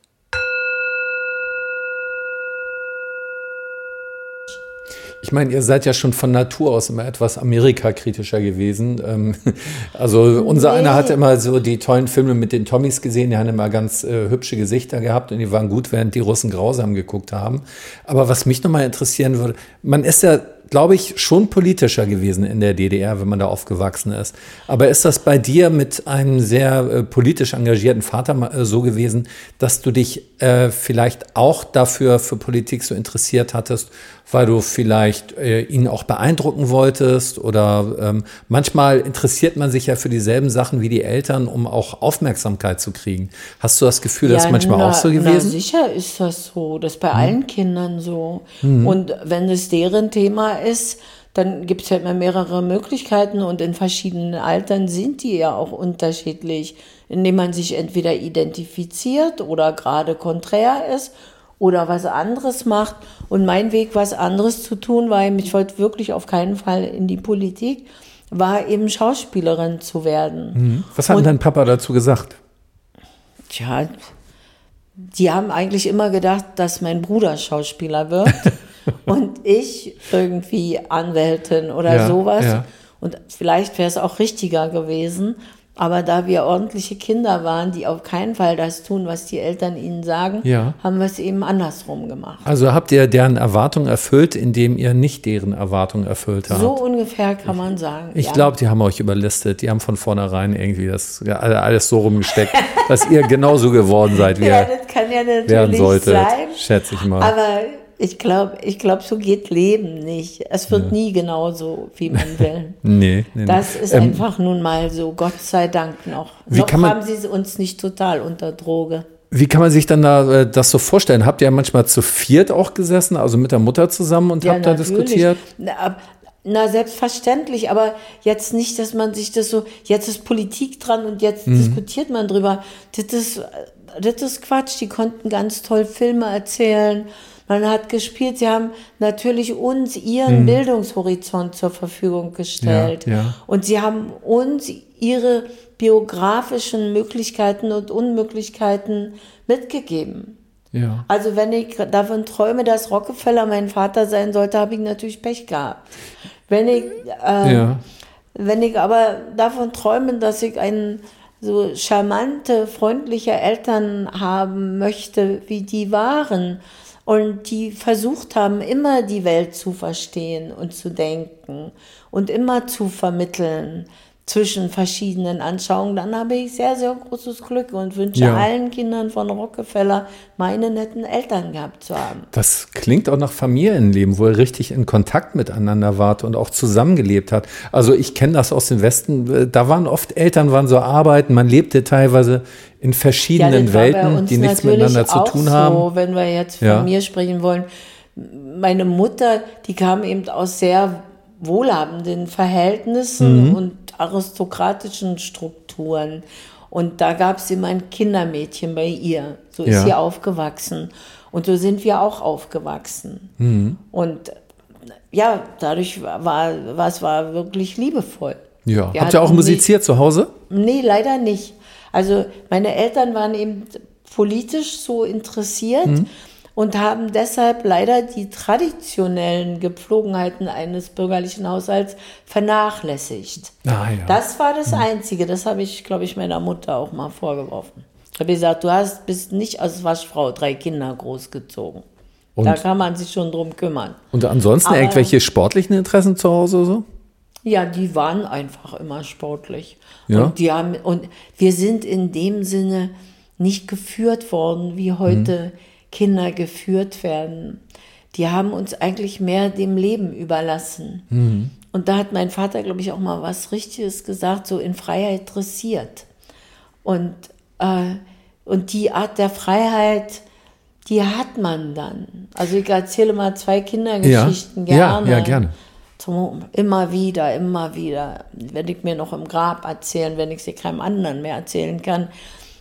Ich meine, ihr seid ja schon von Natur aus immer etwas Amerika-kritischer gewesen. Ähm, also unser nee. einer hatte immer so die tollen Filme mit den Tommys gesehen, die haben immer ganz äh, hübsche Gesichter gehabt und die waren gut, während die Russen grausam geguckt haben. Aber was mich nochmal interessieren würde, man ist ja glaube ich, schon politischer gewesen in der DDR, wenn man da aufgewachsen ist. Aber ist das bei dir mit einem sehr äh, politisch engagierten Vater äh, so gewesen, dass du dich äh, vielleicht auch dafür für Politik so interessiert hattest, weil du vielleicht äh, ihn auch beeindrucken wolltest? Oder ähm, manchmal interessiert man sich ja für dieselben Sachen wie die Eltern, um auch Aufmerksamkeit zu kriegen. Hast du das Gefühl, ja, das ist manchmal na, auch so gewesen? Na, sicher ist das so. Das ist bei hm. allen Kindern so. Hm. Und wenn es deren Thema ist, dann gibt es ja immer mehrere Möglichkeiten und in verschiedenen Altern sind die ja auch unterschiedlich, indem man sich entweder identifiziert oder gerade konträr ist oder was anderes macht. Und mein Weg, was anderes zu tun, weil ich wollte wirklich auf keinen Fall in die Politik, war eben Schauspielerin zu werden. Mhm. Was hat und, dein Papa dazu gesagt? Tja, die haben eigentlich immer gedacht, dass mein Bruder Schauspieler wird. und ich irgendwie Anwältin oder ja, sowas. Ja. Und vielleicht wäre es auch richtiger gewesen. Aber da wir ordentliche Kinder waren, die auf keinen Fall das tun, was die Eltern ihnen sagen, ja. haben wir es eben andersrum gemacht. Also habt ihr deren Erwartungen erfüllt, indem ihr nicht deren Erwartungen erfüllt habt? So ungefähr kann man sagen. Ich ja. glaube, die haben euch überlistet. Die haben von vornherein irgendwie das alles so rumgesteckt, dass ihr genauso geworden seid, wie ja, das kann ja natürlich werden solltet, sein. Schätze ich mal. Aber ich glaube, ich glaub, so geht Leben nicht. Es wird ja. nie genauso, wie man will. nee, nee, Das ist ähm, einfach nun mal so, Gott sei Dank noch. Wie noch kann man, haben sie uns nicht total unter Droge. Wie kann man sich dann da äh, das so vorstellen? Habt ihr manchmal zu viert auch gesessen, also mit der Mutter zusammen und ja, habt da diskutiert? Na, na, selbstverständlich, aber jetzt nicht, dass man sich das so, jetzt ist Politik dran und jetzt mhm. diskutiert man drüber. Das ist, das ist Quatsch. Die konnten ganz toll Filme erzählen man hat gespielt, sie haben natürlich uns ihren mhm. Bildungshorizont zur Verfügung gestellt. Ja, ja. Und sie haben uns ihre biografischen Möglichkeiten und Unmöglichkeiten mitgegeben. Ja. Also wenn ich davon träume, dass Rockefeller mein Vater sein sollte, habe ich natürlich Pech gehabt. Wenn ich, äh, ja. wenn ich aber davon träume, dass ich einen so charmante, freundliche Eltern haben möchte, wie die waren, und die versucht haben, immer die Welt zu verstehen und zu denken und immer zu vermitteln, zwischen verschiedenen Anschauungen, dann habe ich sehr, sehr großes Glück und wünsche ja. allen Kindern von Rockefeller meine netten Eltern gehabt zu haben. Das klingt auch nach Familienleben, wo er richtig in Kontakt miteinander wart und auch zusammengelebt hat. Also ich kenne das aus dem Westen, da waren oft Eltern, waren so arbeiten, man lebte teilweise in verschiedenen ja, Welten, die nichts miteinander zu tun so, haben. Wenn wir jetzt von ja. mir sprechen wollen, meine Mutter, die kam eben aus sehr wohlhabenden Verhältnissen mhm. und aristokratischen Strukturen. Und da gab es immer ein Kindermädchen bei ihr. So ist ja. sie aufgewachsen. Und so sind wir auch aufgewachsen. Mhm. Und ja, dadurch war, es war wirklich liebevoll. Ja. Wir Habt ihr auch musiziert zu Hause? Nee, leider nicht. Also meine Eltern waren eben politisch so interessiert. Mhm und haben deshalb leider die traditionellen Gepflogenheiten eines bürgerlichen Haushalts vernachlässigt. Ah, ja. Das war das Einzige. Das habe ich, glaube ich, meiner Mutter auch mal vorgeworfen. Ich habe gesagt, du hast, bist nicht als Waschfrau drei Kinder großgezogen. Und? Da kann man sich schon drum kümmern. Und ansonsten Aber, irgendwelche sportlichen Interessen zu Hause oder so? Ja, die waren einfach immer sportlich. Ja. Und, die haben, und wir sind in dem Sinne nicht geführt worden wie heute. Mhm Kinder geführt werden. Die haben uns eigentlich mehr dem Leben überlassen. Mhm. Und da hat mein Vater, glaube ich, auch mal was Richtiges gesagt, so in Freiheit dressiert. Und, äh, und die Art der Freiheit, die hat man dann. Also ich erzähle mal zwei Kindergeschichten ja, gerne. Ja, ja, gerne. Zum, immer wieder, immer wieder. Werde ich mir noch im Grab erzählen, wenn ich sie keinem anderen mehr erzählen kann.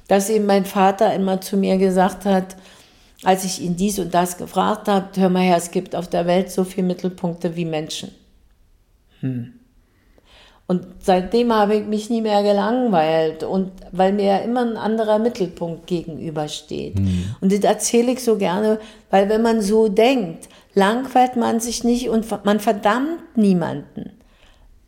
Dass eben mein Vater immer zu mir gesagt hat, als ich ihn dies und das gefragt habe, hör mal her, es gibt auf der Welt so viele Mittelpunkte wie Menschen. Hm. Und seitdem habe ich mich nie mehr gelangweilt und weil mir ja immer ein anderer Mittelpunkt gegenübersteht. Mhm. Und das erzähle ich so gerne, weil wenn man so denkt, langweilt man sich nicht und man verdammt niemanden,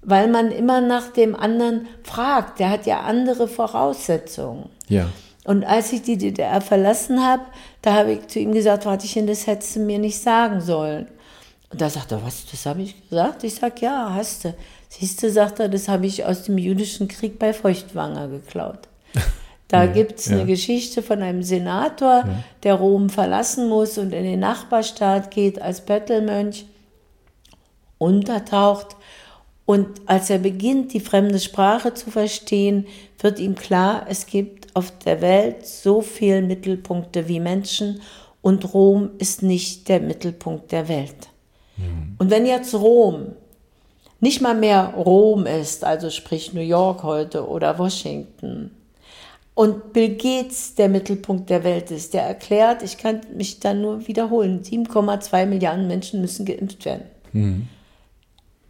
weil man immer nach dem anderen fragt. Der hat ja andere Voraussetzungen. Ja. Und als ich die DDR verlassen habe, da habe ich zu ihm gesagt, Wartchen, das hättest du mir nicht sagen sollen. Und da sagt er, was, das habe ich gesagt? Ich sage, ja, hast du. Siehst du, sagt er, das habe ich aus dem jüdischen Krieg bei Feuchtwanger geklaut. Da ja, gibt es ja. eine Geschichte von einem Senator, ja. der Rom verlassen muss und in den Nachbarstaat geht als Bettelmönch, untertaucht. Und als er beginnt, die fremde Sprache zu verstehen, wird ihm klar, es gibt auf der Welt so viele Mittelpunkte wie Menschen und Rom ist nicht der Mittelpunkt der Welt. Mhm. Und wenn jetzt Rom nicht mal mehr Rom ist, also sprich New York heute oder Washington, und Bill Gates der Mittelpunkt der Welt ist, der erklärt, ich kann mich dann nur wiederholen, 7,2 Milliarden Menschen müssen geimpft werden. Mhm.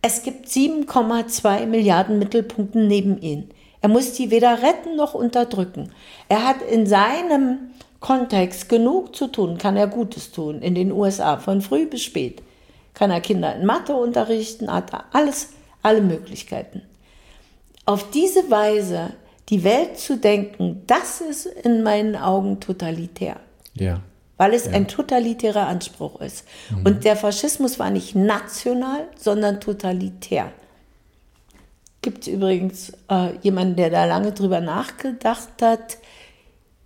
Es gibt 7,2 Milliarden Mittelpunkte neben ihnen. Er muss die weder retten noch unterdrücken. Er hat in seinem Kontext genug zu tun, kann er Gutes tun in den USA, von früh bis spät. Kann er Kinder in Mathe unterrichten, hat er alles, alle Möglichkeiten. Auf diese Weise die Welt zu denken, das ist in meinen Augen totalitär. Ja. Weil es ja. ein totalitärer Anspruch ist. Mhm. Und der Faschismus war nicht national, sondern totalitär. Gibt es übrigens äh, jemanden, der da lange drüber nachgedacht hat,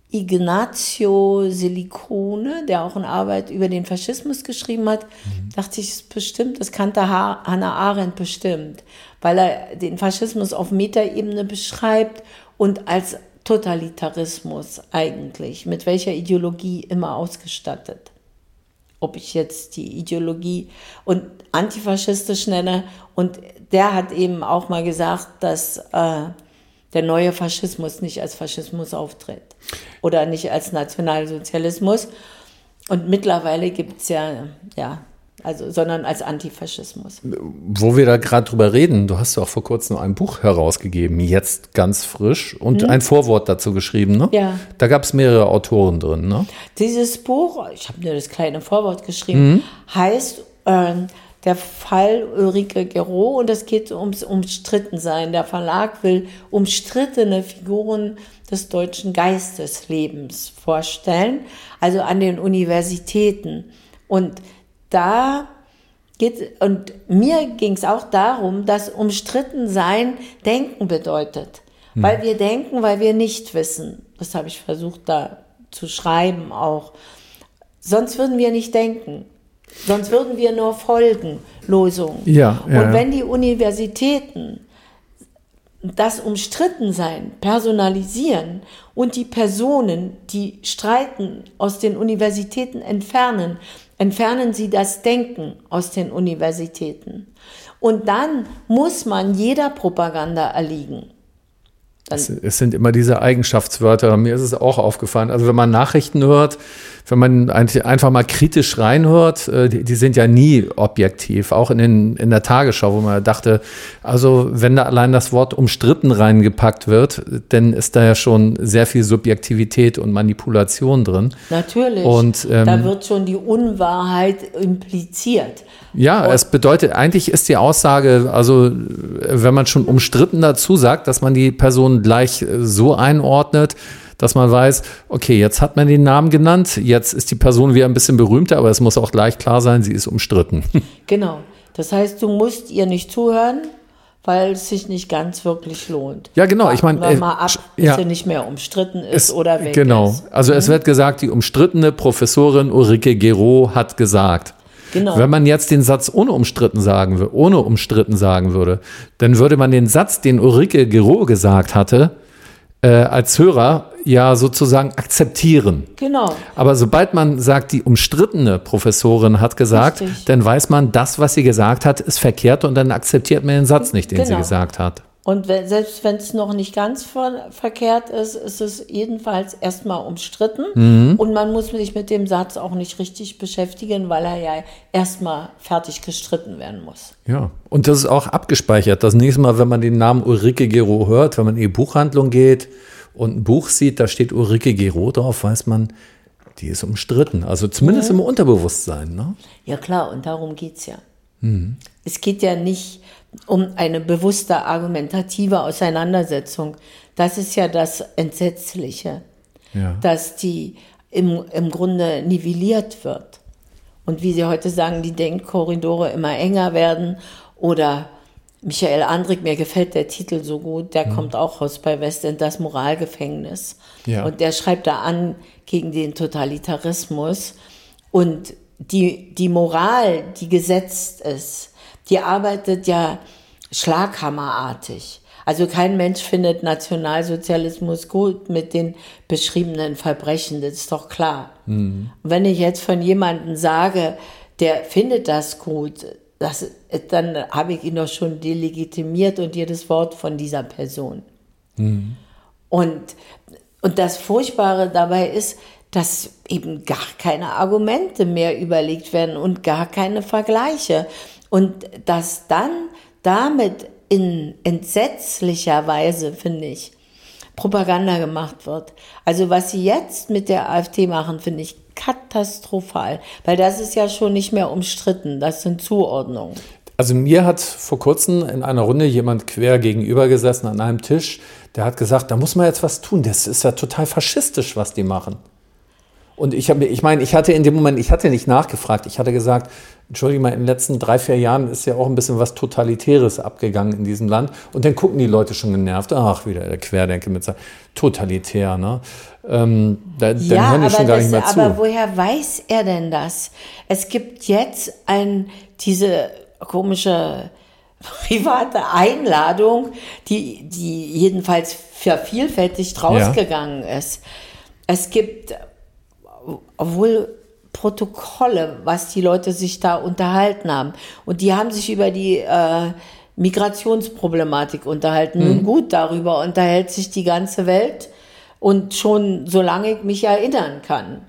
Ignazio Silicone, der auch eine Arbeit über den Faschismus geschrieben hat, mhm. dachte ich, ist bestimmt, das kannte Hannah Arendt bestimmt, weil er den Faschismus auf Metaebene beschreibt und als Totalitarismus eigentlich, mit welcher Ideologie immer ausgestattet. Ob ich jetzt die Ideologie und antifaschistisch nenne und der hat eben auch mal gesagt, dass äh, der neue Faschismus nicht als Faschismus auftritt oder nicht als Nationalsozialismus. Und mittlerweile gibt es ja, ja, also, sondern als Antifaschismus. Wo wir da gerade drüber reden, du hast ja auch vor kurzem ein Buch herausgegeben, jetzt ganz frisch, und hm. ein Vorwort dazu geschrieben, ne? Ja. Da gab es mehrere Autoren drin, ne? Dieses Buch, ich habe nur das kleine Vorwort geschrieben, mhm. heißt äh, der Fall Ulrike Gero und es geht ums Umstrittensein. Der Verlag will umstrittene Figuren des deutschen Geisteslebens vorstellen, also an den Universitäten. Und da geht, und mir ging es auch darum, dass umstritten sein Denken bedeutet. Hm. Weil wir denken, weil wir nicht wissen. Das habe ich versucht da zu schreiben auch. Sonst würden wir nicht denken. Sonst würden wir nur folgen, Losungen. Ja, ja, Und wenn die Universitäten das Umstrittensein personalisieren und die Personen, die streiten, aus den Universitäten entfernen, entfernen sie das Denken aus den Universitäten. Und dann muss man jeder Propaganda erliegen. Es, es, sind immer diese Eigenschaftswörter. Mir ist es auch aufgefallen. Also wenn man Nachrichten hört, wenn man einfach mal kritisch reinhört, äh, die, die, sind ja nie objektiv. Auch in, den, in der Tagesschau, wo man dachte, also wenn da allein das Wort umstritten reingepackt wird, dann ist da ja schon sehr viel Subjektivität und Manipulation drin. Natürlich. Und, ähm, da wird schon die Unwahrheit impliziert. Ja, und es bedeutet, eigentlich ist die Aussage, also wenn man schon umstritten dazu sagt, dass man die Person gleich so einordnet, dass man weiß, okay, jetzt hat man den Namen genannt, jetzt ist die Person wieder ein bisschen berühmter, aber es muss auch gleich klar sein, sie ist umstritten. Genau. Das heißt, du musst ihr nicht zuhören, weil es sich nicht ganz wirklich lohnt. Ja, genau. Ich meine, äh, mal ab, bis ja, sie nicht mehr umstritten ist es, oder weg Genau. Ist. Also mhm. es wird gesagt, die umstrittene Professorin Ulrike Gero hat gesagt. Genau. Wenn man jetzt den Satz ohne umstritten sagen würde, ohne umstritten sagen würde, dann würde man den Satz, den Ulrike Gero gesagt hatte, äh, als Hörer ja sozusagen akzeptieren. Genau. Aber sobald man sagt, die umstrittene Professorin hat gesagt, Richtig. dann weiß man, das, was sie gesagt hat, ist verkehrt und dann akzeptiert man den Satz nicht, den genau. sie gesagt hat. Und wenn, selbst wenn es noch nicht ganz ver verkehrt ist, ist es jedenfalls erstmal umstritten. Mhm. Und man muss sich mit dem Satz auch nicht richtig beschäftigen, weil er ja erstmal fertig gestritten werden muss. Ja, und das ist auch abgespeichert. Das nächste Mal, wenn man den Namen Ulrike Gero hört, wenn man in die Buchhandlung geht und ein Buch sieht, da steht Ulrike Gero drauf, weiß man, die ist umstritten. Also zumindest mhm. im Unterbewusstsein. Ne? Ja klar, und darum geht es ja. Mhm. Es geht ja nicht um eine bewusste argumentative Auseinandersetzung. Das ist ja das Entsetzliche, ja. dass die im, im Grunde nivelliert wird. Und wie Sie heute sagen, die Denkkorridore immer enger werden oder Michael Andrik, mir gefällt der Titel so gut, der mhm. kommt auch raus bei Westend, das Moralgefängnis. Ja. Und der schreibt da an gegen den Totalitarismus. Und die, die Moral, die gesetzt ist, die arbeitet ja schlaghammerartig. Also kein Mensch findet Nationalsozialismus gut mit den beschriebenen Verbrechen, das ist doch klar. Mhm. wenn ich jetzt von jemandem sage, der findet das gut, das, dann habe ich ihn doch schon delegitimiert und jedes Wort von dieser Person. Mhm. Und, und das Furchtbare dabei ist, dass eben gar keine Argumente mehr überlegt werden und gar keine Vergleiche. Und dass dann damit in entsetzlicher Weise, finde ich, Propaganda gemacht wird. Also was sie jetzt mit der AfD machen, finde ich katastrophal, weil das ist ja schon nicht mehr umstritten, das sind Zuordnungen. Also mir hat vor kurzem in einer Runde jemand quer gegenüber gesessen an einem Tisch, der hat gesagt, da muss man jetzt was tun, das ist ja total faschistisch, was die machen. Und ich habe, ich meine, ich hatte in dem Moment, ich hatte nicht nachgefragt. Ich hatte gesagt, entschuldige mal, in den letzten drei, vier Jahren ist ja auch ein bisschen was Totalitäres abgegangen in diesem Land. Und dann gucken die Leute schon genervt, ach, wieder der Querdenker mit seinem totalitär, ne? Ähm, da, dann ja, hören die schon gar das, nicht mehr zu. Aber woher weiß er denn das? Es gibt jetzt ein, diese komische private Einladung, die, die jedenfalls vervielfältigt rausgegangen ja. ist. Es gibt obwohl Protokolle, was die Leute sich da unterhalten haben. Und die haben sich über die äh, Migrationsproblematik unterhalten. Mhm. Nun gut, darüber unterhält sich die ganze Welt und schon solange ich mich erinnern kann.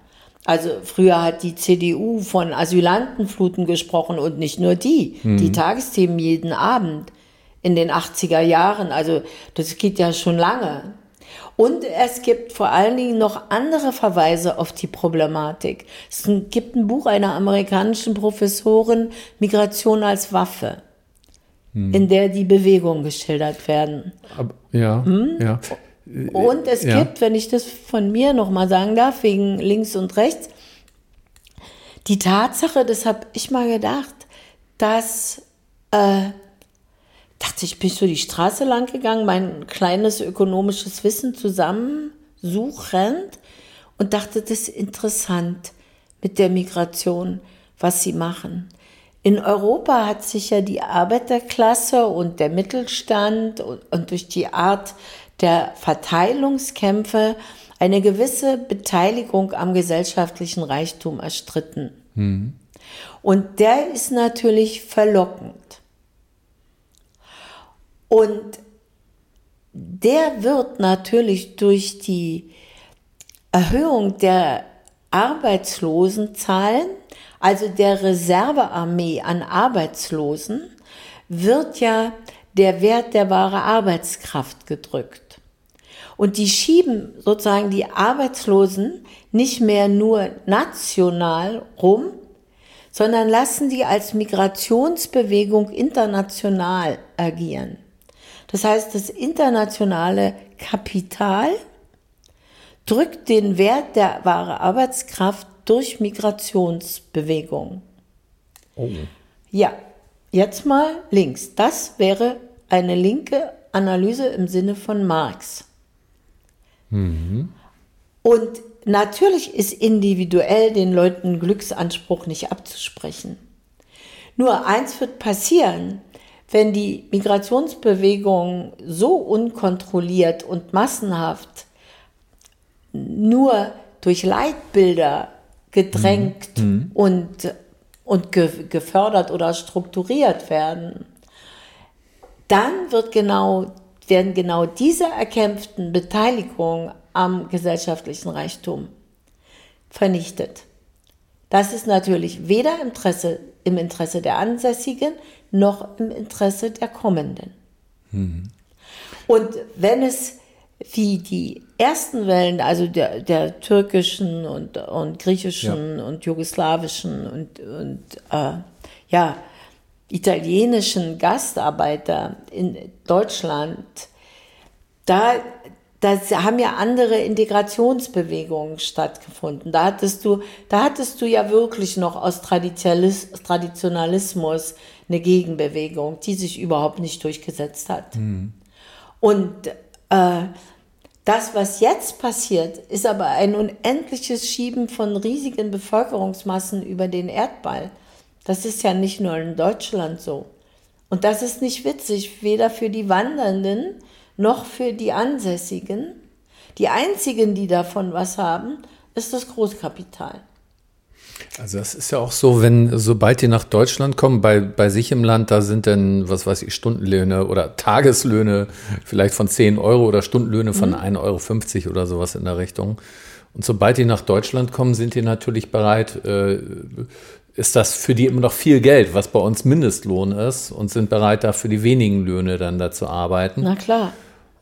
Also früher hat die CDU von Asylantenfluten gesprochen und nicht nur die, mhm. die Tagesthemen jeden Abend in den 80er Jahren. Also das geht ja schon lange. Und es gibt vor allen Dingen noch andere Verweise auf die Problematik. Es gibt ein Buch einer amerikanischen Professorin, Migration als Waffe, hm. in der die Bewegungen geschildert werden. ja, hm? ja. Und es ja. gibt, wenn ich das von mir nochmal sagen darf, wegen links und rechts, die Tatsache, das habe ich mal gedacht, dass äh, dachte ich, bin ich so die Straße lang gegangen, mein kleines ökonomisches Wissen zusammensuchend und dachte, das ist interessant mit der Migration, was sie machen. In Europa hat sich ja die Arbeiterklasse und der Mittelstand und, und durch die Art der Verteilungskämpfe eine gewisse Beteiligung am gesellschaftlichen Reichtum erstritten. Mhm. Und der ist natürlich verlockend. Und der wird natürlich durch die Erhöhung der Arbeitslosenzahlen, also der Reservearmee an Arbeitslosen, wird ja der Wert der wahre Arbeitskraft gedrückt. Und die schieben sozusagen die Arbeitslosen nicht mehr nur national rum, sondern lassen die als Migrationsbewegung international agieren. Das heißt, das internationale Kapital drückt den Wert der wahre Arbeitskraft durch Migrationsbewegung. Oh. Ja, jetzt mal links. Das wäre eine linke Analyse im Sinne von Marx. Mhm. Und natürlich ist individuell den Leuten Glücksanspruch nicht abzusprechen. Nur eins wird passieren, wenn die Migrationsbewegung so unkontrolliert und massenhaft nur durch Leitbilder gedrängt mhm. mhm. und, und ge gefördert oder strukturiert werden, dann wird genau, werden genau diese erkämpften Beteiligungen am gesellschaftlichen Reichtum vernichtet. Das ist natürlich weder Interesse, im Interesse der Ansässigen noch im Interesse der Kommenden. Mhm. Und wenn es wie die ersten Wellen, also der, der türkischen und, und griechischen ja. und jugoslawischen und, und äh, ja, italienischen Gastarbeiter in Deutschland, da, da haben ja andere Integrationsbewegungen stattgefunden. Da hattest du, da hattest du ja wirklich noch aus Traditionalismus eine Gegenbewegung, die sich überhaupt nicht durchgesetzt hat. Mhm. Und äh, das, was jetzt passiert, ist aber ein unendliches Schieben von riesigen Bevölkerungsmassen über den Erdball. Das ist ja nicht nur in Deutschland so. Und das ist nicht witzig, weder für die Wandernden noch für die Ansässigen. Die einzigen, die davon was haben, ist das Großkapital. Also das ist ja auch so, wenn sobald die nach Deutschland kommen, bei, bei sich im Land, da sind dann, was weiß ich, Stundenlöhne oder Tageslöhne vielleicht von 10 Euro oder Stundenlöhne von mhm. 1,50 Euro oder sowas in der Richtung. Und sobald die nach Deutschland kommen, sind die natürlich bereit, äh, ist das für die immer noch viel Geld, was bei uns Mindestlohn ist, und sind bereit, da für die wenigen Löhne dann da zu arbeiten. Na klar.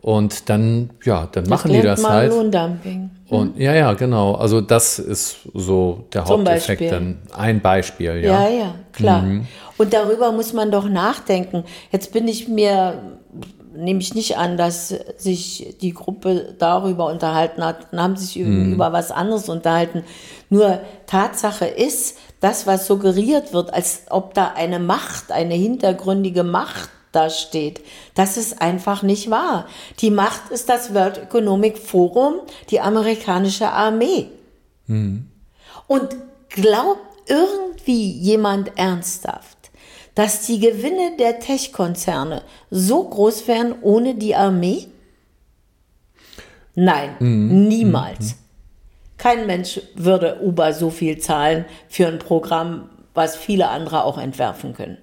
Und dann, ja, dann das machen die das halt. Lohndumping. Und ja, ja, genau. Also das ist so der Zum Haupteffekt Beispiel. dann. Ein Beispiel, ja. Ja, ja, klar. Mhm. Und darüber muss man doch nachdenken. Jetzt bin ich mir, nehme ich nicht an, dass sich die Gruppe darüber unterhalten hat, dann haben sich mhm. über was anderes unterhalten. Nur Tatsache ist, das, was suggeriert wird, als ob da eine Macht, eine hintergründige Macht da steht. Das ist einfach nicht wahr. Die Macht ist das World Economic Forum, die amerikanische Armee. Mhm. Und glaubt irgendwie jemand ernsthaft, dass die Gewinne der Tech-Konzerne so groß wären ohne die Armee? Nein, mhm. niemals. Mhm. Kein Mensch würde Uber so viel zahlen für ein Programm, was viele andere auch entwerfen können.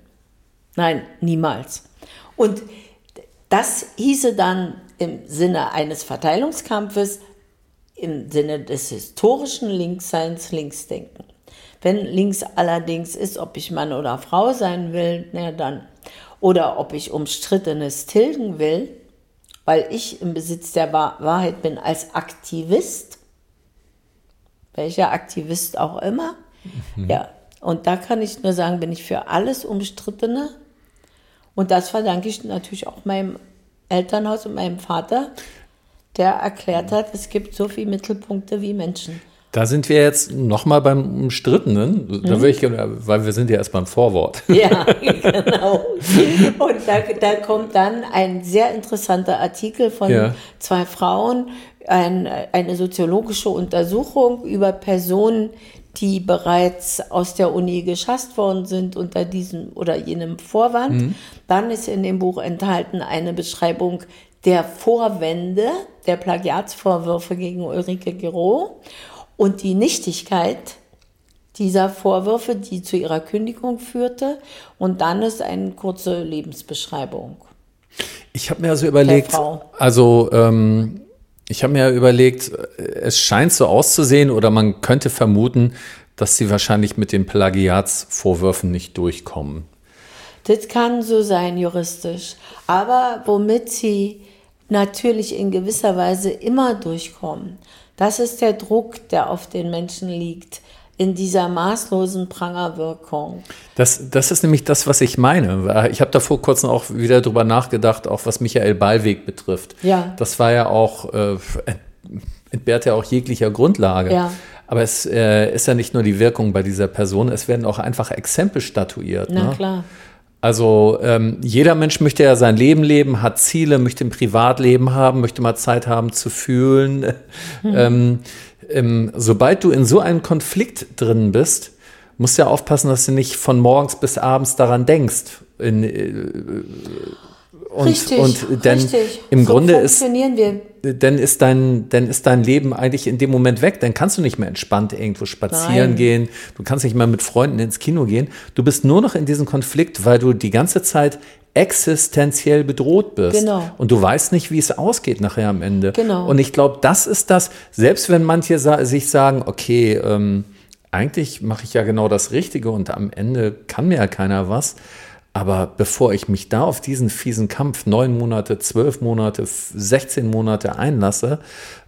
Nein, niemals. Und das hieße dann im Sinne eines Verteilungskampfes, im Sinne des historischen Linksseins, Linksdenken. Wenn links allerdings ist, ob ich Mann oder Frau sein will, na dann, oder ob ich Umstrittenes tilgen will, weil ich im Besitz der Wahrheit bin als Aktivist, welcher Aktivist auch immer, mhm. ja, und da kann ich nur sagen, bin ich für alles Umstrittene und das verdanke ich natürlich auch meinem Elternhaus und meinem Vater, der erklärt hat, es gibt so viele Mittelpunkte wie Menschen. Da sind wir jetzt nochmal beim Umstrittenen, da mhm. ich, weil wir sind ja erst beim Vorwort. Ja, genau. Und da, da kommt dann ein sehr interessanter Artikel von ja. zwei Frauen, ein, eine soziologische Untersuchung über Personen, die bereits aus der Uni geschasst worden sind unter diesem oder jenem Vorwand. Mhm. Dann ist in dem Buch enthalten eine Beschreibung der Vorwände, der Plagiatsvorwürfe gegen Ulrike Gero und die Nichtigkeit dieser Vorwürfe, die zu ihrer Kündigung führte. Und dann ist eine kurze Lebensbeschreibung. Ich habe mir also überlegt, also ähm, ich habe mir überlegt, es scheint so auszusehen oder man könnte vermuten, dass sie wahrscheinlich mit den Plagiatsvorwürfen nicht durchkommen. Das kann so sein juristisch. Aber womit sie natürlich in gewisser Weise immer durchkommen, das ist der Druck, der auf den Menschen liegt in dieser maßlosen Prangerwirkung. Das, das ist nämlich das, was ich meine. Ich habe da vor kurzem auch wieder drüber nachgedacht, auch was Michael Ballweg betrifft. Ja. Das war ja auch, äh, entbehrt ja auch jeglicher Grundlage. Ja. Aber es äh, ist ja nicht nur die Wirkung bei dieser Person, es werden auch einfach Exempel statuiert. Na ne? klar. Also ähm, jeder Mensch möchte ja sein Leben leben, hat Ziele, möchte ein Privatleben haben, möchte mal Zeit haben zu fühlen. Mhm. Ähm, ähm, sobald du in so einem Konflikt drin bist, musst du ja aufpassen, dass du nicht von morgens bis abends daran denkst. In, äh, und, richtig, und denn richtig. im so Grunde ist, dann ist dein, dann ist dein Leben eigentlich in dem Moment weg. Dann kannst du nicht mehr entspannt irgendwo spazieren Nein. gehen. Du kannst nicht mehr mit Freunden ins Kino gehen. Du bist nur noch in diesem Konflikt, weil du die ganze Zeit existenziell bedroht bist. Genau. Und du weißt nicht, wie es ausgeht nachher am Ende. Genau. Und ich glaube, das ist das, selbst wenn manche sa sich sagen, okay, ähm, eigentlich mache ich ja genau das Richtige und am Ende kann mir ja keiner was. Aber bevor ich mich da auf diesen fiesen Kampf neun Monate, zwölf Monate, 16 Monate einlasse,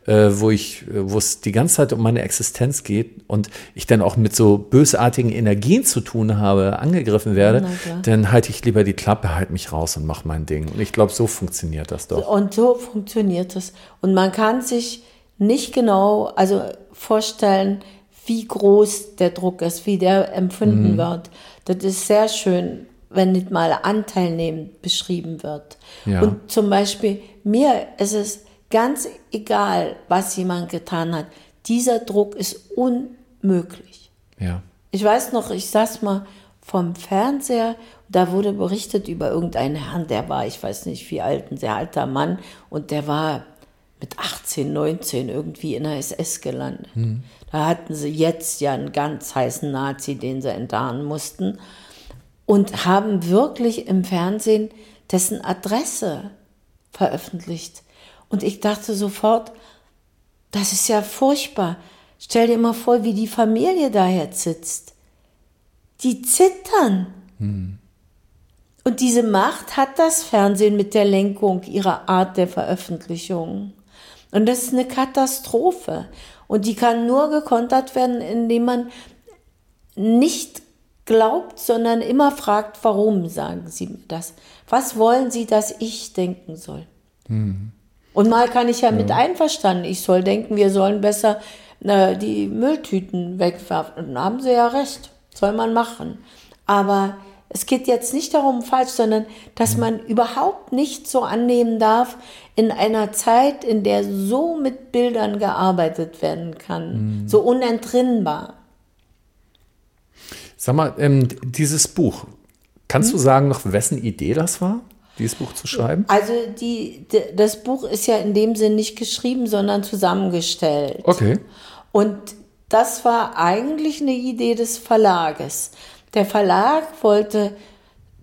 äh, wo ich, wo es die ganze Zeit um meine Existenz geht und ich dann auch mit so bösartigen Energien zu tun habe, angegriffen werde, dann halte ich lieber die Klappe, halte mich raus und mache mein Ding. Und ich glaube, so funktioniert das doch. Und so funktioniert es. Und man kann sich nicht genau, also vorstellen, wie groß der Druck ist, wie der empfunden mhm. wird. Das ist sehr schön wenn nicht mal Anteil nehmen beschrieben wird. Ja. Und zum Beispiel mir ist es ganz egal, was jemand getan hat. Dieser Druck ist unmöglich. Ja. Ich weiß noch, ich saß mal vom Fernseher, da wurde berichtet über irgendeinen Herrn, der war, ich weiß nicht wie alt, ein sehr alter Mann und der war mit 18, 19 irgendwie in der SS gelandet. Hm. Da hatten sie jetzt ja einen ganz heißen Nazi, den sie enttarnen mussten und haben wirklich im Fernsehen dessen Adresse veröffentlicht. Und ich dachte sofort, das ist ja furchtbar. Stell dir mal vor, wie die Familie da jetzt sitzt. Die zittern. Hm. Und diese Macht hat das Fernsehen mit der Lenkung ihrer Art der Veröffentlichung. Und das ist eine Katastrophe. Und die kann nur gekontert werden, indem man nicht glaubt, sondern immer fragt, warum sagen Sie mir das? Was wollen Sie, dass ich denken soll? Mhm. Und mal kann ich ja, ja, mit einverstanden, ich soll denken, wir sollen besser äh, die Mülltüten wegwerfen. Dann haben Sie ja recht, soll man machen. Aber es geht jetzt nicht darum, falsch, sondern dass mhm. man überhaupt nicht so annehmen darf, in einer Zeit, in der so mit Bildern gearbeitet werden kann, mhm. so unentrinnbar. Sag mal, ähm, dieses Buch, kannst hm? du sagen noch, wessen Idee das war? dieses Buch zu schreiben? Also die, das Buch ist ja in dem Sinn nicht geschrieben, sondern zusammengestellt. Okay. Und das war eigentlich eine Idee des Verlages. Der Verlag wollte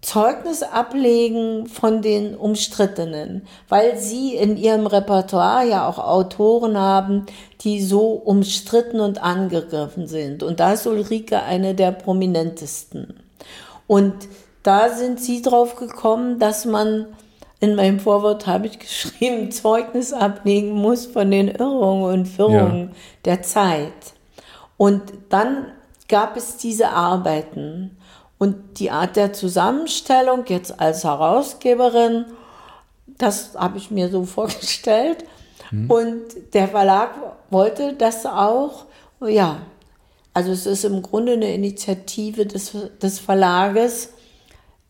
Zeugnis ablegen von den Umstrittenen, weil sie in ihrem Repertoire ja auch Autoren haben, die so umstritten und angegriffen sind. Und da ist Ulrike eine der prominentesten. Und da sind sie drauf gekommen, dass man in meinem Vorwort habe ich geschrieben, Zeugnis ablegen muss von den Irrungen und Wirrungen ja. der Zeit. Und dann gab es diese Arbeiten. Und die Art der Zusammenstellung jetzt als Herausgeberin, das habe ich mir so vorgestellt. Mhm. Und der Verlag wollte das auch Ja, also es ist im Grunde eine Initiative des, des Verlages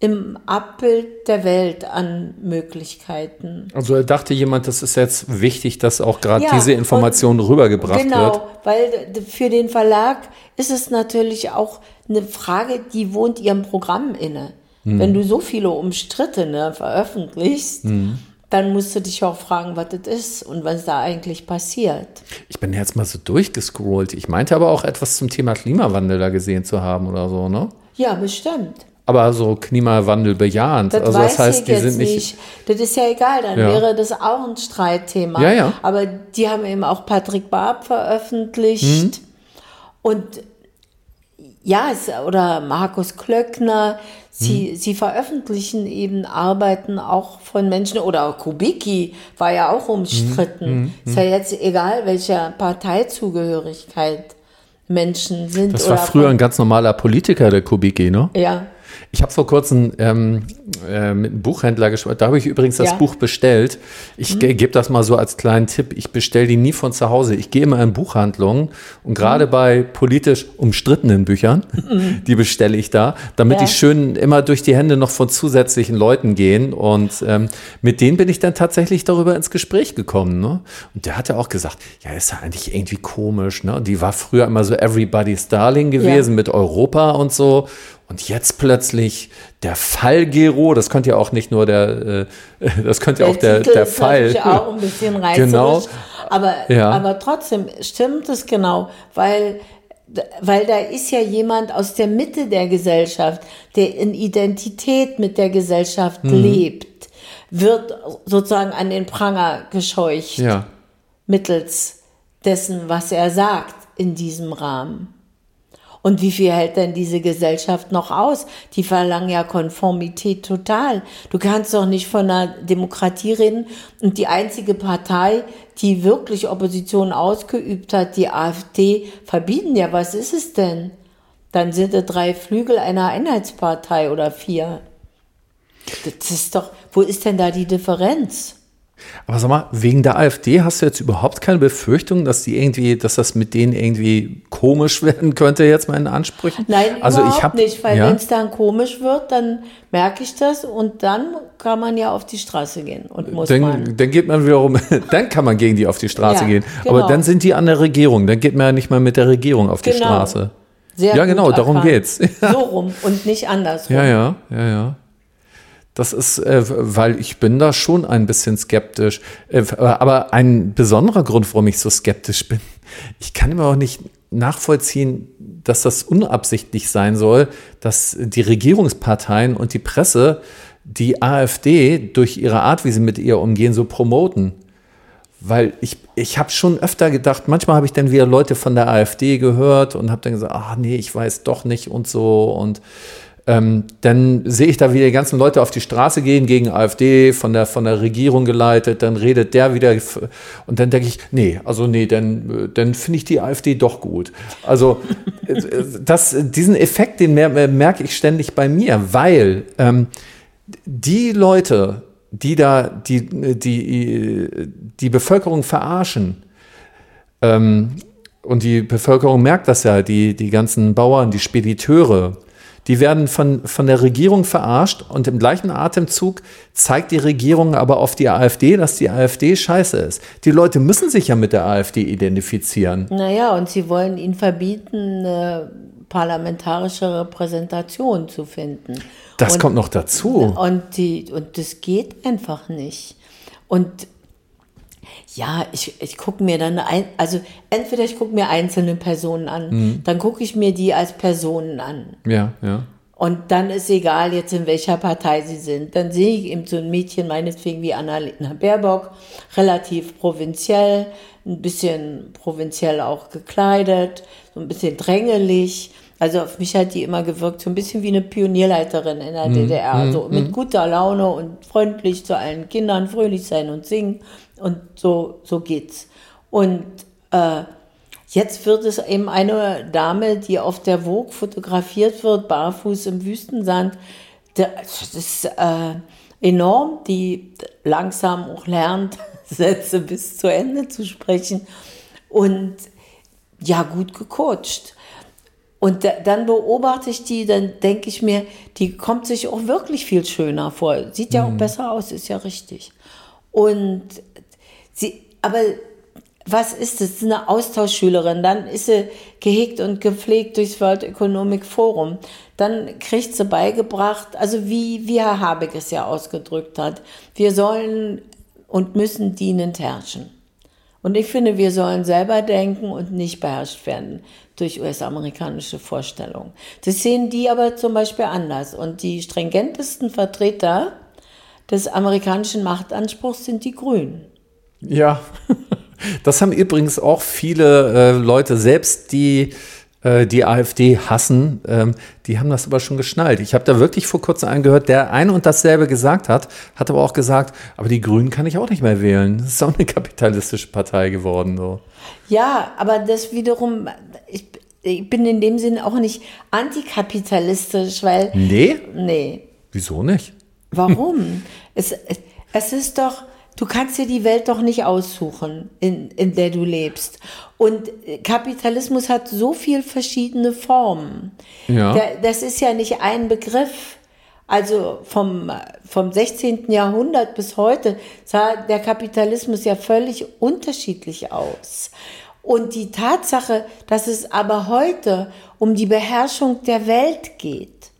im Abbild der Welt an Möglichkeiten. Also dachte jemand, das ist jetzt wichtig, dass auch gerade ja, diese Information rübergebracht genau, wird. Genau, weil für den Verlag ist es natürlich auch eine Frage, die wohnt ihrem Programm inne. Hm. Wenn du so viele Umstrittene veröffentlichst, hm dann musst du dich auch fragen, was das ist und was da eigentlich passiert. Ich bin jetzt mal so durchgescrollt. Ich meinte aber auch etwas zum Thema Klimawandel da gesehen zu haben oder so, ne? Ja, bestimmt. Aber so Klimawandel bejahend. Das also das heißt, die sind nicht, nicht. Das ist ja egal, dann ja. wäre das auch ein Streitthema. Ja, ja. Aber die haben eben auch Patrick Barb veröffentlicht. Mhm. Und ja, es, oder Markus Klöckner, sie, hm. sie veröffentlichen eben Arbeiten auch von Menschen, oder Kubicki war ja auch umstritten. Hm, hm, Ist ja jetzt egal, welcher Parteizugehörigkeit Menschen sind. Das war früher ein ganz normaler Politiker, der Kubicki, ne? Ja. Ich habe vor kurzem ähm, äh, mit einem Buchhändler gesprochen. Da habe ich übrigens das ja. Buch bestellt. Ich mhm. gebe das mal so als kleinen Tipp. Ich bestelle die nie von zu Hause. Ich gehe immer in Buchhandlungen und gerade mhm. bei politisch umstrittenen Büchern, mhm. die bestelle ich da, damit ja. die schön immer durch die Hände noch von zusätzlichen Leuten gehen. Und ähm, mit denen bin ich dann tatsächlich darüber ins Gespräch gekommen. Ne? Und der hatte auch gesagt, ja, ist ja eigentlich irgendwie komisch. Ne? Die war früher immer so Everybody's Darling gewesen ja. mit Europa und so. Und jetzt plötzlich der Fall Gero, das könnte ja auch nicht nur der, äh, das könnte ja auch der, der ist Fall. auch ein bisschen. Genau. Aber, ja. aber trotzdem stimmt es genau, weil, weil da ist ja jemand aus der Mitte der Gesellschaft, der in Identität mit der Gesellschaft mhm. lebt, wird sozusagen an den Pranger gescheucht. Ja. Mittels dessen, was er sagt in diesem Rahmen. Und wie viel hält denn diese Gesellschaft noch aus? Die verlangen ja Konformität total. Du kannst doch nicht von einer Demokratie reden und die einzige Partei, die wirklich Opposition ausgeübt hat, die AfD, verbieten ja. Was ist es denn? Dann sind es drei Flügel einer Einheitspartei oder vier. Das ist doch, wo ist denn da die Differenz? Aber sag mal, wegen der AfD hast du jetzt überhaupt keine Befürchtung, dass die irgendwie, dass das mit denen irgendwie komisch werden könnte, jetzt mal in Ansprüchen? Nein, also überhaupt ich hab, nicht, weil ja? wenn es dann komisch wird, dann merke ich das und dann kann man ja auf die Straße gehen und muss dann, man. Dann geht man wiederum, dann kann man gegen die auf die Straße ja, gehen. Genau. Aber dann sind die an der Regierung, dann geht man ja nicht mal mit der Regierung auf genau. die Straße. Sehr ja, genau, darum geht's. So rum und nicht andersrum. Ja, ja, ja, ja. Das ist, äh, weil ich bin da schon ein bisschen skeptisch. Äh, aber ein besonderer Grund, warum ich so skeptisch bin, ich kann immer auch nicht nachvollziehen, dass das unabsichtlich sein soll, dass die Regierungsparteien und die Presse die AfD durch ihre Art, wie sie mit ihr umgehen, so promoten. Weil ich, ich habe schon öfter gedacht, manchmal habe ich dann wieder Leute von der AfD gehört und habe dann gesagt, ach nee, ich weiß doch nicht und so. Und ähm, dann sehe ich da, wie die ganzen Leute auf die Straße gehen gegen AfD, von der, von der Regierung geleitet, dann redet der wieder und dann denke ich, nee, also nee, dann, dann finde ich die AfD doch gut. Also das, diesen Effekt, den merke ich ständig bei mir, weil ähm, die Leute, die da die, die, die Bevölkerung verarschen, ähm, und die Bevölkerung merkt das ja, die, die ganzen Bauern, die Spediteure, die werden von, von der Regierung verarscht und im gleichen Atemzug zeigt die Regierung aber auf die AfD, dass die AfD scheiße ist. Die Leute müssen sich ja mit der AfD identifizieren. Naja, und sie wollen ihnen verbieten, eine parlamentarische Repräsentation zu finden. Das und, kommt noch dazu. Und, die, und das geht einfach nicht. Und ja, ich, ich gucke mir dann, ein, also entweder ich gucke mir einzelne Personen an, mhm. dann gucke ich mir die als Personen an. Ja, ja. Und dann ist egal jetzt, in welcher Partei sie sind. Dann sehe ich eben so ein Mädchen, meinetwegen wie Annalena Baerbock, relativ provinziell, ein bisschen provinziell auch gekleidet, so ein bisschen drängelig. Also auf mich hat die immer gewirkt, so ein bisschen wie eine Pionierleiterin in der mhm. DDR. So mhm. mit mhm. guter Laune und freundlich zu allen Kindern, fröhlich sein und singen. Und so, so geht's. Und äh, jetzt wird es eben eine Dame, die auf der Vogue fotografiert wird, barfuß im Wüstensand. Das ist äh, enorm, die langsam auch lernt, Sätze bis zu Ende zu sprechen. Und ja gut gecoacht. Und da, dann beobachte ich die, dann denke ich mir, die kommt sich auch wirklich viel schöner vor. Sieht ja mhm. auch besser aus, ist ja richtig. Und sie, aber was ist es? Eine Austauschschülerin, dann ist sie gehegt und gepflegt durchs World Economic Forum. Dann kriegt sie beigebracht, also wie, wie Herr Habeck es ja ausgedrückt hat, wir sollen und müssen dienend herrschen. Und ich finde, wir sollen selber denken und nicht beherrscht werden durch US-amerikanische Vorstellungen. Das sehen die aber zum Beispiel anders. Und die stringentesten Vertreter des amerikanischen Machtanspruchs sind die Grünen. Ja, das haben übrigens auch viele äh, Leute, selbst die äh, die AfD hassen, ähm, die haben das aber schon geschnallt. Ich habe da wirklich vor kurzem angehört, der ein und dasselbe gesagt hat, hat aber auch gesagt, aber die Grünen kann ich auch nicht mehr wählen. Das ist auch eine kapitalistische Partei geworden. So. Ja, aber das wiederum, ich, ich bin in dem Sinn auch nicht antikapitalistisch, weil. Nee? Nee. Wieso nicht? Warum? es, es ist doch Du kannst dir die Welt doch nicht aussuchen, in, in der du lebst. Und Kapitalismus hat so viel verschiedene Formen. Ja. Das ist ja nicht ein Begriff. Also vom, vom 16. Jahrhundert bis heute sah der Kapitalismus ja völlig unterschiedlich aus. Und die Tatsache, dass es aber heute um die Beherrschung der Welt geht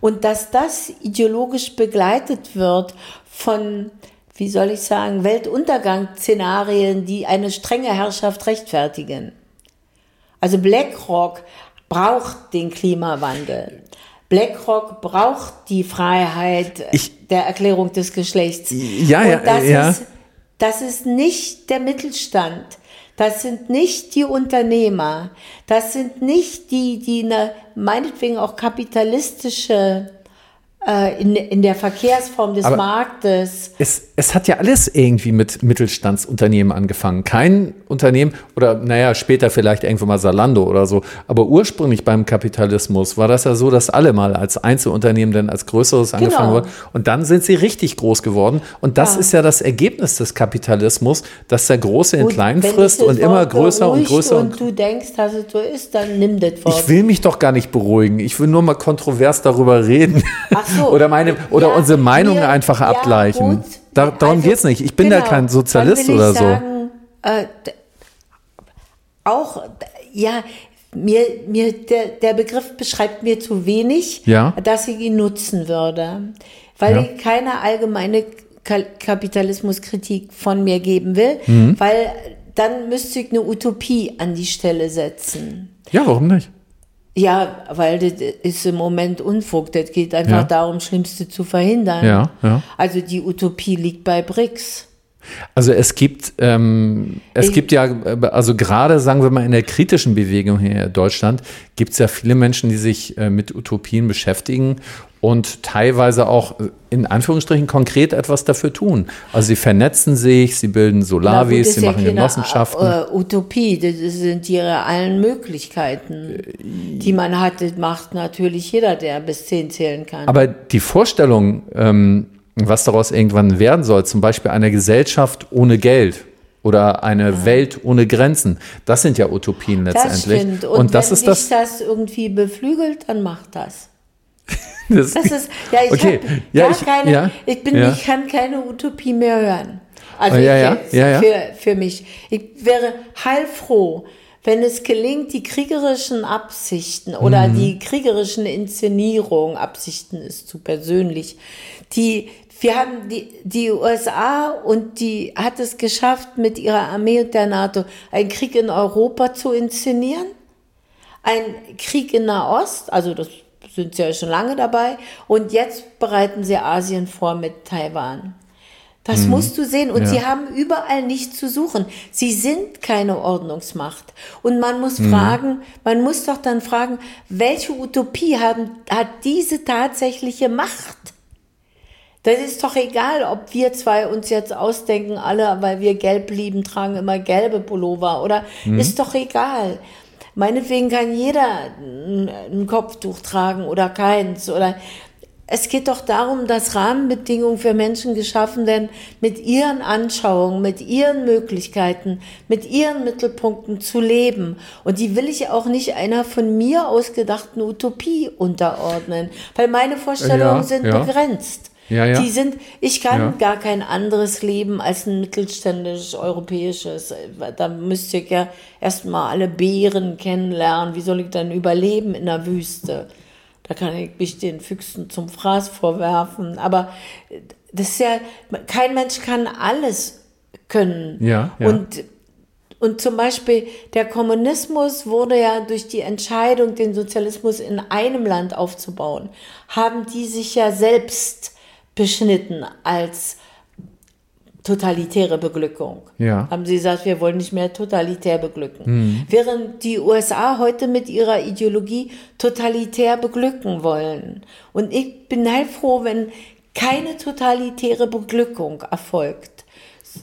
und dass das ideologisch begleitet wird von wie soll ich sagen, Weltuntergangsszenarien, die eine strenge Herrschaft rechtfertigen. Also BlackRock braucht den Klimawandel. BlackRock braucht die Freiheit ich, der Erklärung des Geschlechts. Ja, ja, das ja. Ist, das ist nicht der Mittelstand. Das sind nicht die Unternehmer. Das sind nicht die, die eine, meinetwegen auch kapitalistische in, in der Verkehrsform des Aber Marktes. Es, es hat ja alles irgendwie mit Mittelstandsunternehmen angefangen. Kein Unternehmen oder naja, später vielleicht irgendwo mal Salando oder so. Aber ursprünglich beim Kapitalismus war das ja so, dass alle mal als Einzelunternehmen dann als größeres genau. angefangen wurden. Und dann sind sie richtig groß geworden. Und das ja. ist ja das Ergebnis des Kapitalismus, dass der Große in Klein frisst und immer größer und größer. Und du denkst, dass es so ist, dann nimm das Wort. Ich will mich doch gar nicht beruhigen. Ich will nur mal kontrovers darüber reden. Ach so. Oder meine, oder ja, unsere Meinungen wir, einfach ja, abgleichen. Da, darum also, geht es nicht. Ich bin genau, da kein Sozialist oder sagen, so. Äh, auch, ja, mir, mir der, der Begriff beschreibt mir zu wenig, ja. dass ich ihn nutzen würde. Weil ja. ich keine allgemeine Kapitalismuskritik von mir geben will, mhm. weil dann müsste ich eine Utopie an die Stelle setzen. Ja, warum nicht? Ja, weil das ist im Moment Unfug. Das geht einfach ja. darum, Schlimmste zu verhindern. Ja, ja. Also die Utopie liegt bei BRICS. Also es gibt, ähm, es ich, gibt ja, also gerade sagen wir mal in der kritischen Bewegung hier in Deutschland, gibt es ja viele Menschen, die sich äh, mit Utopien beschäftigen und teilweise auch äh, in Anführungsstrichen konkret etwas dafür tun. Also sie vernetzen sich, sie bilden Solavis, sie machen ja Genossenschaften. Äh, Utopie, das sind ihre allen Möglichkeiten, die man hat. Das macht natürlich jeder, der bis zehn zählen kann. Aber die Vorstellung, ähm, was daraus irgendwann werden soll, zum Beispiel eine Gesellschaft ohne Geld oder eine ja. Welt ohne Grenzen, das sind ja Utopien letztendlich. Das stimmt. Und, Und das wenn ist das, das irgendwie beflügelt, dann macht das. das, das, ist, ja, ich, okay. ja, ich, keine, ja, ich, bin, ja. ich kann keine Utopie mehr hören. Also ja, ja, ja, Für, für mich. Ich wäre heilfroh, wenn es gelingt, die kriegerischen Absichten oder mhm. die kriegerischen Inszenierungen, Absichten ist zu persönlich, die wir haben die, die USA und die hat es geschafft, mit ihrer Armee und der NATO einen Krieg in Europa zu inszenieren. Ein Krieg in Nahost, also das sind sie ja schon lange dabei. Und jetzt bereiten sie Asien vor mit Taiwan. Das mhm. musst du sehen. Und ja. sie haben überall nichts zu suchen. Sie sind keine Ordnungsmacht. Und man muss mhm. fragen, man muss doch dann fragen, welche Utopie haben, hat diese tatsächliche Macht? Das ist doch egal, ob wir zwei uns jetzt ausdenken, alle, weil wir gelb lieben, tragen immer gelbe Pullover oder mhm. ist doch egal. Meinetwegen kann jeder ein Kopftuch tragen oder keins oder es geht doch darum, dass Rahmenbedingungen für Menschen geschaffen werden, mit ihren Anschauungen, mit ihren Möglichkeiten, mit ihren Mittelpunkten zu leben. Und die will ich auch nicht einer von mir ausgedachten Utopie unterordnen, weil meine Vorstellungen ja, sind ja. begrenzt. Ja, ja. Die sind, ich kann ja. gar kein anderes Leben als ein mittelständisches europäisches. Da müsste ich ja erstmal alle Beeren kennenlernen. Wie soll ich dann überleben in der Wüste? Da kann ich mich den Füchsen zum Fraß vorwerfen. Aber das ist ja, kein Mensch kann alles können. Ja, ja. Und, und zum Beispiel der Kommunismus wurde ja durch die Entscheidung, den Sozialismus in einem Land aufzubauen, haben die sich ja selbst beschnitten als totalitäre Beglückung. Ja. Haben sie gesagt, wir wollen nicht mehr totalitär beglücken. Mhm. Während die USA heute mit ihrer Ideologie totalitär beglücken wollen. Und ich bin heilfroh, wenn keine totalitäre Beglückung erfolgt,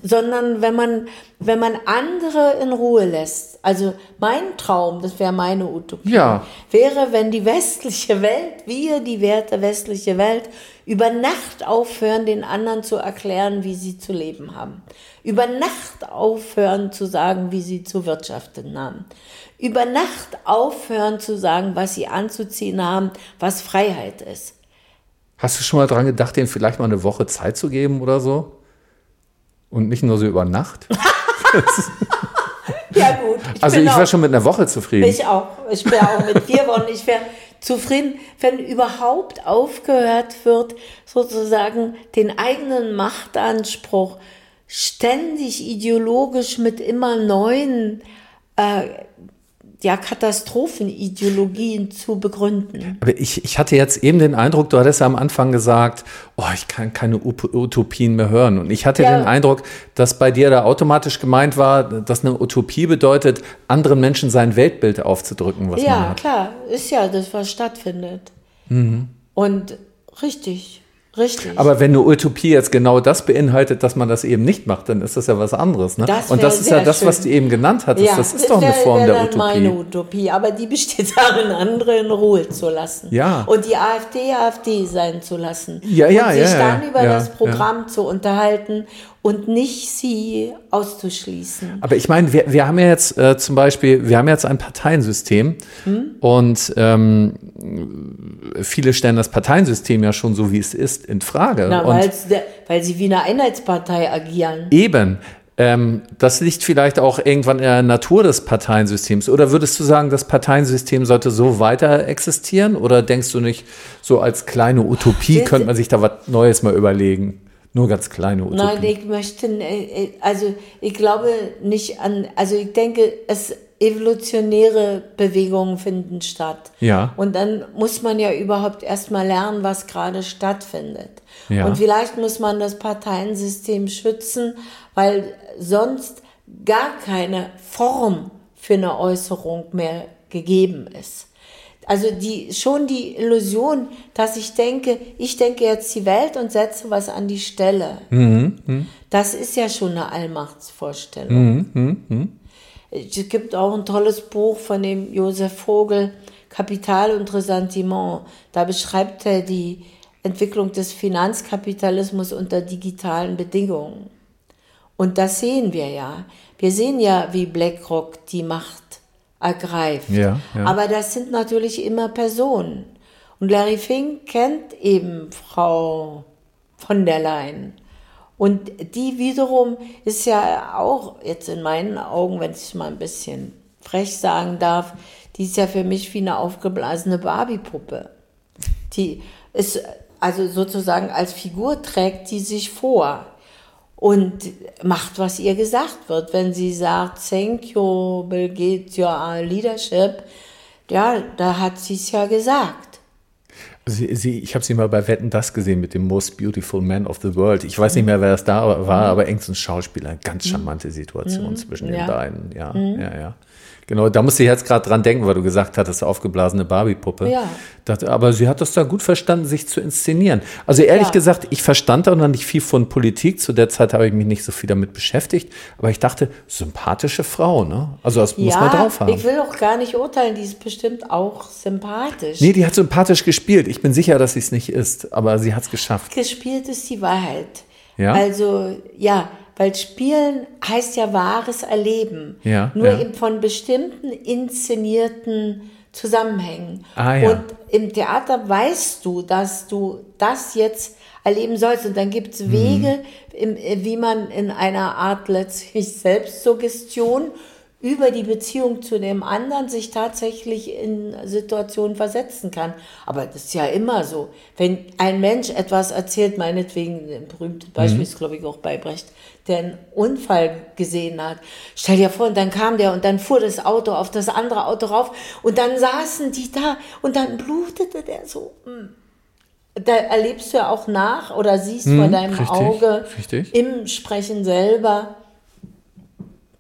sondern wenn man, wenn man andere in Ruhe lässt. Also mein Traum, das wäre meine Utopie, ja. wäre, wenn die westliche Welt, wir, die Werte westliche Welt, über Nacht aufhören, den anderen zu erklären, wie sie zu leben haben. Über Nacht aufhören zu sagen, wie sie zu wirtschaften haben. Über Nacht aufhören zu sagen, was sie anzuziehen haben, was Freiheit ist. Hast du schon mal dran gedacht, denen vielleicht mal eine Woche Zeit zu geben oder so? Und nicht nur so über Nacht? ja, gut. Ich also ich wäre schon mit einer Woche zufrieden. Ich auch. Ich wäre auch mit vier Wochen. Ich wäre zufrieden, wenn überhaupt aufgehört wird, sozusagen den eigenen Machtanspruch ständig ideologisch mit immer neuen äh, ja, Katastrophenideologien zu begründen. Aber ich, ich hatte jetzt eben den Eindruck, du hattest ja am Anfang gesagt, oh, ich kann keine Utopien mehr hören. Und ich hatte ja. den Eindruck, dass bei dir da automatisch gemeint war, dass eine Utopie bedeutet, anderen Menschen sein Weltbild aufzudrücken, was ja, man hat. Ja, klar, ist ja das, was stattfindet. Mhm. Und richtig. Richtig. Aber wenn eine Utopie jetzt genau das beinhaltet, dass man das eben nicht macht, dann ist das ja was anderes. Ne? Das und das ist ja das, schön. was du eben genannt hattest. Ja, das ist das doch eine Form der Utopie. meine Utopie, aber die besteht darin, andere in Ruhe zu lassen. Ja. Und die AfD AfD sein zu lassen. Ja, ja, und sich ja, dann ja, über ja, das Programm zu unterhalten und nicht sie auszuschließen. Aber ich meine, wir, wir haben ja jetzt äh, zum Beispiel, wir haben jetzt ein Parteiensystem hm? und ähm, viele stellen das Parteiensystem ja schon so, wie es ist, in Frage. Na, weil sie wie eine Einheitspartei agieren. Eben. Ähm, das liegt vielleicht auch irgendwann in der Natur des Parteiensystems. Oder würdest du sagen, das Parteiensystem sollte so weiter existieren? Oder denkst du nicht, so als kleine Utopie könnte man sich da was Neues mal überlegen? Nur ganz kleine Utopie. Nein, ich möchte, äh, äh, also ich glaube nicht an, also ich denke, es evolutionäre Bewegungen finden statt. Ja. Und dann muss man ja überhaupt erstmal lernen, was gerade stattfindet. Ja. Und vielleicht muss man das Parteiensystem schützen, weil sonst gar keine Form für eine Äußerung mehr gegeben ist. Also die, schon die Illusion, dass ich denke, ich denke jetzt die Welt und setze was an die Stelle. Mhm, mh. Das ist ja schon eine Allmachtsvorstellung. Mhm, mh, mh. Es gibt auch ein tolles Buch von dem Josef Vogel, Kapital und Ressentiment. Da beschreibt er die Entwicklung des Finanzkapitalismus unter digitalen Bedingungen. Und das sehen wir ja. Wir sehen ja, wie BlackRock die Macht ergreift. Ja, ja. Aber das sind natürlich immer Personen. Und Larry Fink kennt eben Frau von der Leyen. Und die wiederum ist ja auch jetzt in meinen Augen, wenn ich mal ein bisschen frech sagen darf, die ist ja für mich wie eine aufgeblasene Barbie-Puppe. Die ist also sozusagen als Figur trägt die sich vor und macht, was ihr gesagt wird. Wenn sie sagt, thank you, Bill Gates, your leadership, ja, da hat sie es ja gesagt. Sie, sie, ich habe sie mal bei Wetten das gesehen mit dem Most Beautiful Man of the World. Ich weiß nicht mehr, wer das da war, aber irgendein Schauspieler. Ganz charmante Situation mhm. zwischen den ja. beiden. Ja, mhm. ja, ja. Genau, da musste ich jetzt gerade dran denken, weil du gesagt hattest, aufgeblasene Barbie-Puppe. Ja. aber sie hat das da gut verstanden, sich zu inszenieren. Also ehrlich ja. gesagt, ich verstand da noch nicht viel von Politik. Zu der Zeit habe ich mich nicht so viel damit beschäftigt. Aber ich dachte, sympathische Frau, ne? Also das ja, muss man drauf haben. Ich will auch gar nicht urteilen, die ist bestimmt auch sympathisch. Nee, die hat sympathisch gespielt. Ich bin sicher, dass sie es nicht ist, aber sie hat es geschafft. Gespielt ist die Wahrheit. Ja. Also, ja, weil Spielen heißt ja wahres Erleben. Ja, Nur ja. eben von bestimmten inszenierten Zusammenhängen. Ah, ja. Und im Theater weißt du, dass du das jetzt erleben sollst. Und dann gibt es mhm. Wege, mhm. wie man in einer Art letztlich Selbstsuggestion über die Beziehung zu dem anderen sich tatsächlich in Situationen versetzen kann. Aber das ist ja immer so. Wenn ein Mensch etwas erzählt, meinetwegen, ein berühmtes Beispiel mhm. ist, glaube ich, auch bei Brecht, der einen Unfall gesehen hat. Stell dir vor, und dann kam der und dann fuhr das Auto auf das andere Auto rauf und dann saßen die da und dann blutete der so. Hm. Da erlebst du ja auch nach oder siehst hm, vor deinem richtig, Auge richtig. im Sprechen selber,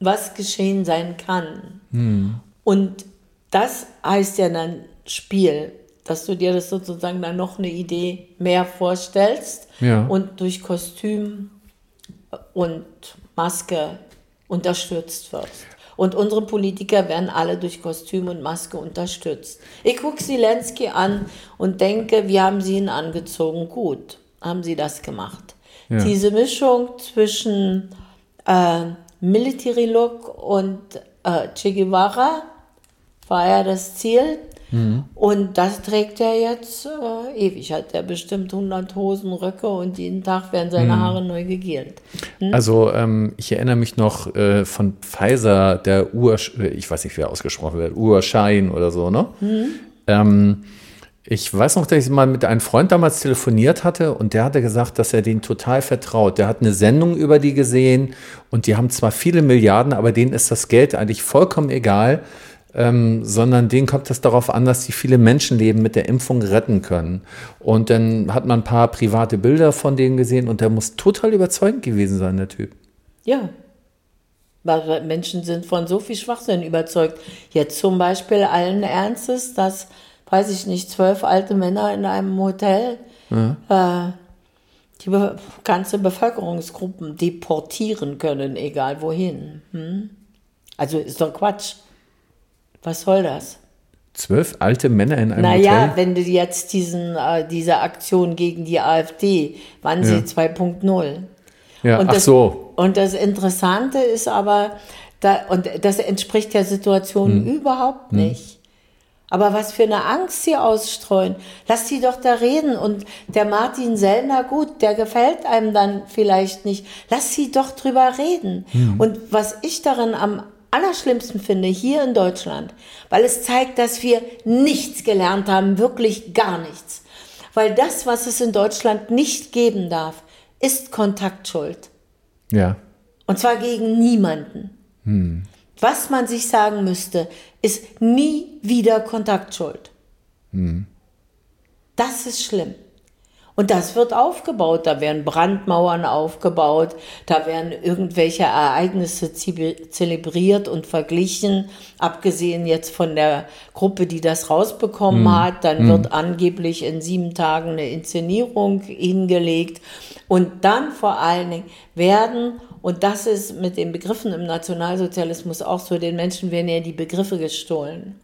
was geschehen sein kann. Hm. Und das heißt ja dann Spiel, dass du dir das sozusagen dann noch eine Idee mehr vorstellst ja. und durch Kostüm und Maske unterstützt wirst. Und unsere Politiker werden alle durch Kostüm und Maske unterstützt. Ich gucke Zelensky an und denke, wie haben sie ihn angezogen? Gut, haben sie das gemacht. Ja. Diese Mischung zwischen äh, Military Look und äh, Che Guevara war ja das Ziel. Mhm. Und das trägt er jetzt äh, ewig. Hat er bestimmt 100 Hosen, Röcke und jeden Tag werden seine mhm. Haare neu gegelt. Hm? Also ähm, ich erinnere mich noch äh, von Pfizer, der Ur, ich weiß nicht, wer ausgesprochen wird, Urschein oder so, ne? Mhm. Ähm, ich weiß noch, dass ich mal mit einem Freund damals telefoniert hatte und der hatte gesagt, dass er den total vertraut. Der hat eine Sendung über die gesehen und die haben zwar viele Milliarden, aber denen ist das Geld eigentlich vollkommen egal, ähm, sondern denen kommt es darauf an, dass sie viele Menschenleben mit der Impfung retten können. Und dann hat man ein paar private Bilder von denen gesehen und der muss total überzeugend gewesen sein, der Typ. Ja, weil Menschen sind von so viel Schwachsinn überzeugt. Jetzt zum Beispiel allen Ernstes, dass weiß ich nicht, zwölf alte Männer in einem Hotel ja. äh, die be ganze Bevölkerungsgruppen deportieren können, egal wohin. Hm? Also ist doch Quatsch. Was soll das? Zwölf alte Männer in einem naja, Hotel? Naja, wenn du jetzt diesen, äh, diese Aktion gegen die AfD, waren ja. sie 2.0. Ja, und ach das, so. Und das Interessante ist aber, da, und das entspricht der Situation hm. überhaupt hm. Aber was für eine Angst sie ausstreuen. Lass sie doch da reden. Und der Martin Sellner, gut, der gefällt einem dann vielleicht nicht. Lass sie doch drüber reden. Mhm. Und was ich darin am allerschlimmsten finde, hier in Deutschland, weil es zeigt, dass wir nichts gelernt haben, wirklich gar nichts. Weil das, was es in Deutschland nicht geben darf, ist Kontaktschuld. Ja. Und zwar gegen niemanden. Hm. Was man sich sagen müsste, ist nie wieder Kontaktschuld. Mhm. Das ist schlimm. Und das wird aufgebaut. Da werden Brandmauern aufgebaut, da werden irgendwelche Ereignisse zelebriert und verglichen. Abgesehen jetzt von der Gruppe, die das rausbekommen mm. hat, dann mm. wird angeblich in sieben Tagen eine Inszenierung hingelegt. Und dann vor allen Dingen werden und das ist mit den Begriffen im Nationalsozialismus auch so, den Menschen werden ja die Begriffe gestohlen.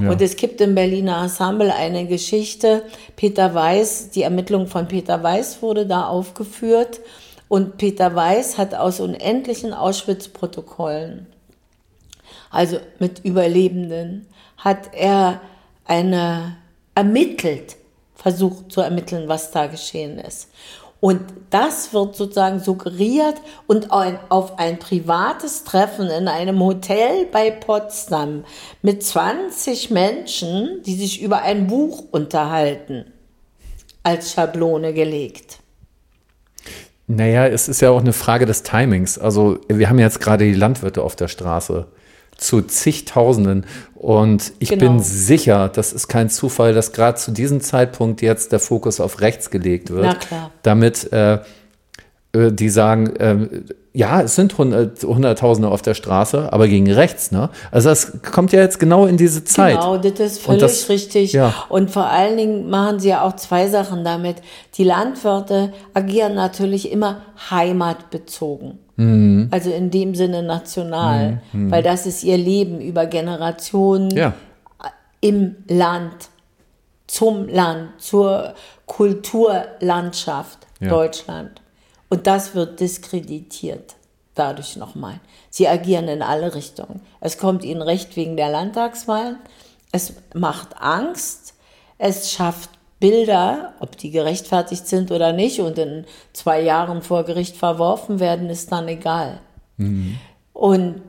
Ja. Und es gibt im Berliner Ensemble eine Geschichte, Peter Weiß, die Ermittlung von Peter Weiß wurde da aufgeführt. Und Peter Weiß hat aus unendlichen Auschwitz-Protokollen, also mit Überlebenden, hat er eine ermittelt, versucht zu ermitteln, was da geschehen ist. Und das wird sozusagen suggeriert und auf ein privates Treffen in einem Hotel bei Potsdam mit 20 Menschen, die sich über ein Buch unterhalten, als Schablone gelegt. Naja, es ist ja auch eine Frage des Timings. Also wir haben jetzt gerade die Landwirte auf der Straße zu zigtausenden. Und ich genau. bin sicher, das ist kein Zufall, dass gerade zu diesem Zeitpunkt jetzt der Fokus auf rechts gelegt wird. Damit äh, äh, die sagen, äh, ja, es sind Hunderttausende auf der Straße, aber gegen rechts, ne? Also das kommt ja jetzt genau in diese Zeit. Genau, das ist völlig das, richtig. Ja. Und vor allen Dingen machen sie ja auch zwei Sachen damit. Die Landwirte agieren natürlich immer heimatbezogen. Mhm. Also in dem Sinne national, mhm. weil das ist ihr Leben über Generationen ja. im Land, zum Land, zur Kulturlandschaft ja. Deutschland. Und das wird diskreditiert dadurch nochmal. Sie agieren in alle Richtungen. Es kommt ihnen recht wegen der Landtagswahlen. Es macht Angst. Es schafft Bilder, ob die gerechtfertigt sind oder nicht, und in zwei Jahren vor Gericht verworfen werden, ist dann egal. Mhm. Und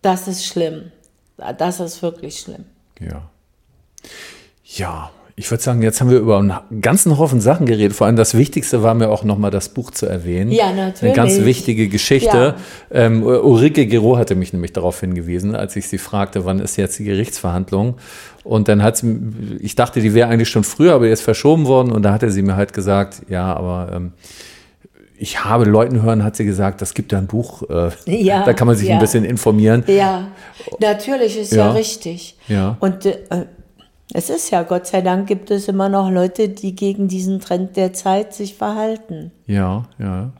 das ist schlimm. Das ist wirklich schlimm. Ja. Ja, ich würde sagen, jetzt haben wir über einen ganzen Haufen Sachen geredet. Vor allem das Wichtigste war mir auch nochmal das Buch zu erwähnen. Ja, natürlich. Eine ganz wichtige Geschichte. Ja. Ähm, Ulrike Gero hatte mich nämlich darauf hingewiesen, als ich sie fragte, wann ist jetzt die Gerichtsverhandlung? Und dann hat sie, ich dachte, die wäre eigentlich schon früher, aber jetzt verschoben worden. Und da hatte sie mir halt gesagt, ja, aber ähm, ich habe Leuten hören, hat sie gesagt, das gibt da ein Buch, äh, ja, da kann man sich ja. ein bisschen informieren. Ja, natürlich ist ja, ja richtig. Ja. Und äh, es ist ja, Gott sei Dank gibt es immer noch Leute, die gegen diesen Trend der Zeit sich verhalten. Ja, ja.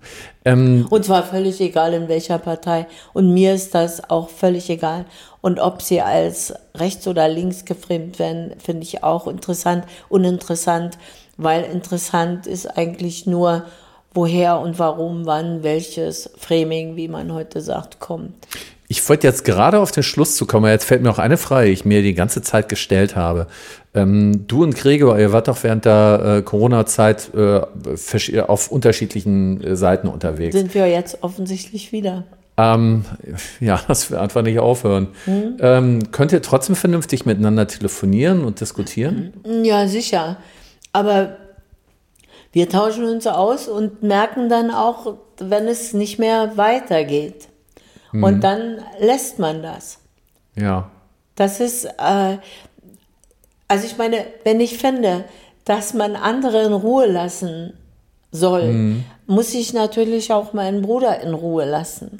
Ähm, und zwar völlig egal in welcher Partei. Und mir ist das auch völlig egal. Und ob sie als rechts oder links geframed werden, finde ich auch interessant, uninteressant, weil interessant ist eigentlich nur, woher und warum, wann welches Framing, wie man heute sagt, kommt. Ich wollte jetzt gerade auf den Schluss zu kommen. Jetzt fällt mir auch eine Frage, die ich mir die ganze Zeit gestellt habe. Ähm, du und Gregor, ihr wart doch während der äh, Corona-Zeit äh, auf unterschiedlichen äh, Seiten unterwegs. Sind wir jetzt offensichtlich wieder. Ähm, ja, das will einfach nicht aufhören. Mhm. Ähm, könnt ihr trotzdem vernünftig miteinander telefonieren und diskutieren? Ja, sicher. Aber wir tauschen uns aus und merken dann auch, wenn es nicht mehr weitergeht. Mhm. Und dann lässt man das. Ja. Das ist, äh, also ich meine, wenn ich finde, dass man andere in Ruhe lassen soll, mhm. muss ich natürlich auch meinen Bruder in Ruhe lassen.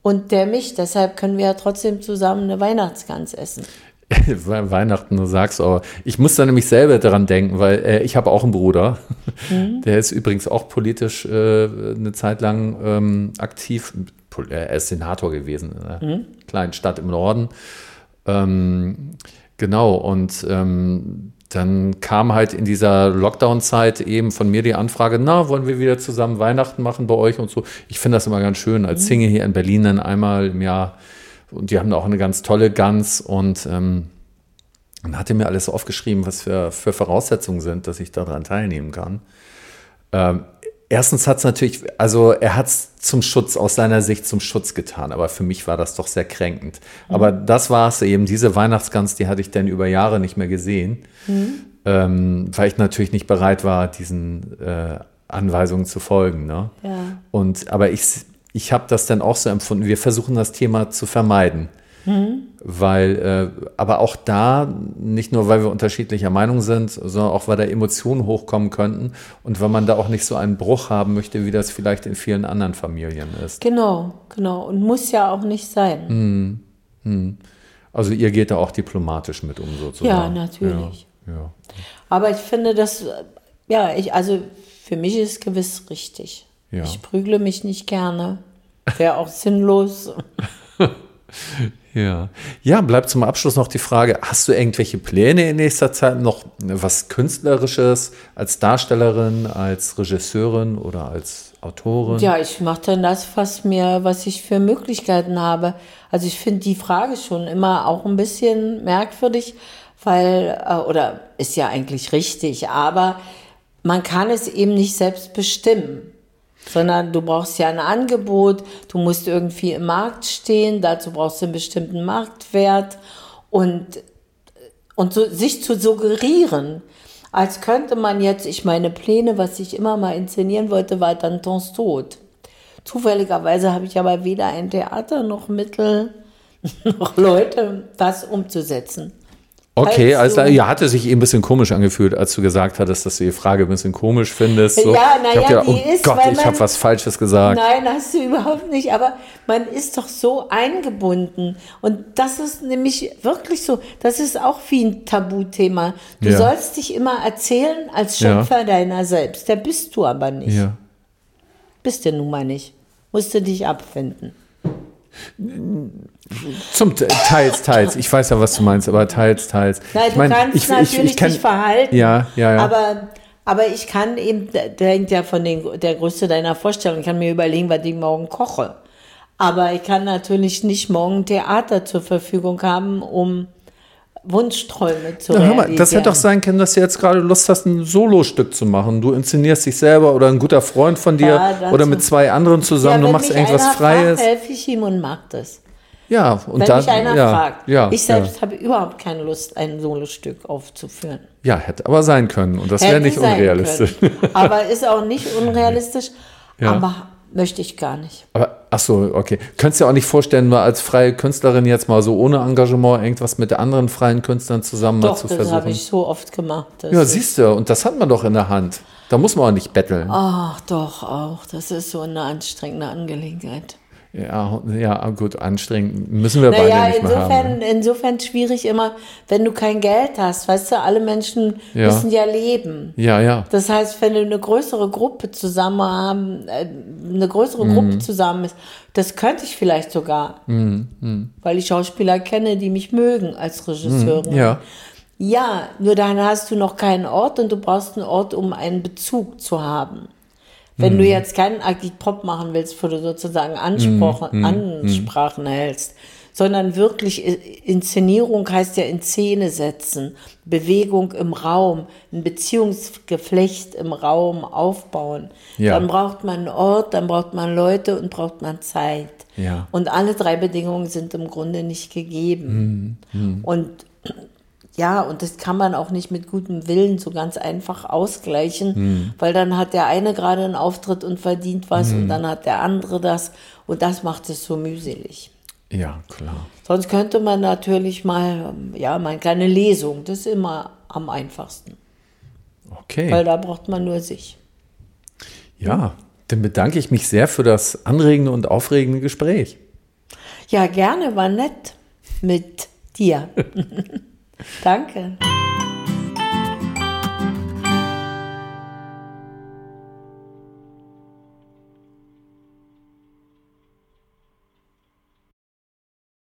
Und der mich, deshalb können wir ja trotzdem zusammen eine Weihnachtsgans essen. Weihnachten, du sagst aber. Ich muss da nämlich selber daran denken, weil äh, ich habe auch einen Bruder. Mhm. Der ist übrigens auch politisch äh, eine Zeit lang ähm, aktiv. Er ist Senator gewesen in einer mhm. kleinen Stadt im Norden. Ähm, genau, und ähm, dann kam halt in dieser Lockdown-Zeit eben von mir die Anfrage, na, wollen wir wieder zusammen Weihnachten machen bei euch und so. Ich finde das immer ganz schön, als mhm. Single hier in Berlin dann einmal im Jahr und die haben auch eine ganz tolle Gans und ähm, dann hat er mir alles aufgeschrieben, was für, für Voraussetzungen sind, dass ich daran teilnehmen kann. Ähm, erstens hat es natürlich, also er hat es zum Schutz, aus seiner Sicht zum Schutz getan, aber für mich war das doch sehr kränkend. Mhm. Aber das war es eben, diese Weihnachtsgans, die hatte ich dann über Jahre nicht mehr gesehen, mhm. ähm, weil ich natürlich nicht bereit war, diesen äh, Anweisungen zu folgen. Ne? Ja. Und, aber ich ich habe das dann auch so empfunden. Wir versuchen das Thema zu vermeiden. Mhm. Weil, äh, aber auch da, nicht nur weil wir unterschiedlicher Meinung sind, sondern auch weil da Emotionen hochkommen könnten und weil man da auch nicht so einen Bruch haben möchte, wie das vielleicht in vielen anderen Familien ist. Genau, genau. Und muss ja auch nicht sein. Mhm. Mhm. Also ihr geht da auch diplomatisch mit um sozusagen. Ja, natürlich. Ja, ja. Aber ich finde das, ja, ich, also für mich ist gewiss richtig. Ja. Ich prügle mich nicht gerne. Wäre auch sinnlos. ja. Ja, bleibt zum Abschluss noch die Frage: Hast du irgendwelche Pläne in nächster Zeit noch was Künstlerisches als Darstellerin, als Regisseurin oder als Autorin? Ja, ich mache dann das, was mir, was ich für Möglichkeiten habe. Also ich finde die Frage schon immer auch ein bisschen merkwürdig, weil, äh, oder ist ja eigentlich richtig, aber man kann es eben nicht selbst bestimmen sondern du brauchst ja ein Angebot, du musst irgendwie im Markt stehen, dazu brauchst du einen bestimmten Marktwert und, und so, sich zu suggerieren, als könnte man jetzt, ich meine Pläne, was ich immer mal inszenieren wollte, war Dantons Tod. Zufälligerweise habe ich aber weder ein Theater noch Mittel noch Leute, das umzusetzen. Okay, also ja, hatte sich eh ein bisschen komisch angefühlt, als du gesagt hattest, dass du die Frage ein bisschen komisch findest. So. Ja, naja, oh ist, Gott, ich habe was Falsches gesagt. Nein, hast du überhaupt nicht. Aber man ist doch so eingebunden. Und das ist nämlich wirklich so, das ist auch wie ein Tabuthema. Du ja. sollst dich immer erzählen als Schöpfer ja. deiner selbst. Der bist du aber nicht. Ja. Bist du nun mal nicht. Musst du dich abfinden. Zum teils, teils. Ich weiß ja, was du meinst, aber teils, teils. Nein, ich du mein, kannst ich, natürlich ich, ich kann, dich verhalten. Ja, ja, ja. Aber, aber ich kann eben, der hängt ja von den, der Größe deiner Vorstellung. Ich kann mir überlegen, was ich morgen koche. Aber ich kann natürlich nicht morgen Theater zur Verfügung haben, um Wunschträume zu ja, mal, Das hätte doch sein können, dass du jetzt gerade Lust hast, ein Solostück zu machen. Du inszenierst dich selber oder ein guter Freund von dir ja, oder mit zwei anderen zusammen. Ja, du machst irgendwas Freies. helfe ich ihm und mach das. Ja, und wenn dann, mich einer ja, fragt. Ja, ich selbst ja. habe überhaupt keine Lust, ein Solostück aufzuführen. Ja, hätte aber sein können und das wäre nicht unrealistisch. aber ist auch nicht unrealistisch. Aber möchte ich gar nicht. Aber ach so, okay. Könntest du dir auch nicht vorstellen, mal als freie Künstlerin jetzt mal so ohne Engagement irgendwas mit anderen freien Künstlern zusammen doch, mal zu versuchen? Das habe ich so oft gemacht. Ja, siehst du, und das hat man doch in der Hand. Da muss man auch nicht betteln. Ach, doch auch. Das ist so eine anstrengende Angelegenheit. Ja, ja, gut, anstrengend müssen wir naja, beide nicht insofern, mehr haben. Ne? Insofern schwierig immer, wenn du kein Geld hast. Weißt du, alle Menschen ja. müssen ja leben. Ja, ja. Das heißt, wenn du eine größere Gruppe zusammen haben, äh, eine größere mhm. Gruppe zusammen ist, das könnte ich vielleicht sogar, mhm. Mhm. weil ich Schauspieler kenne, die mich mögen als Regisseurin. Mhm. Ja. Ja, nur dann hast du noch keinen Ort und du brauchst einen Ort, um einen Bezug zu haben. Wenn du jetzt keinen Agitprop machen willst, wo du sozusagen Anspruch, mhm. Ansprachen hältst, sondern wirklich Inszenierung heißt ja in Szene setzen, Bewegung im Raum, ein Beziehungsgeflecht im Raum aufbauen. Ja. Dann braucht man einen Ort, dann braucht man Leute und braucht man Zeit. Ja. Und alle drei Bedingungen sind im Grunde nicht gegeben. Mhm. Und ja, und das kann man auch nicht mit gutem Willen so ganz einfach ausgleichen, mhm. weil dann hat der eine gerade einen Auftritt und verdient was mhm. und dann hat der andere das und das macht es so mühselig. Ja, klar. Sonst könnte man natürlich mal, ja, mal eine kleine Lesung, das ist immer am einfachsten. Okay. Weil da braucht man nur sich. Ja, dann bedanke ich mich sehr für das anregende und aufregende Gespräch. Ja, gerne, war nett mit dir. Danke.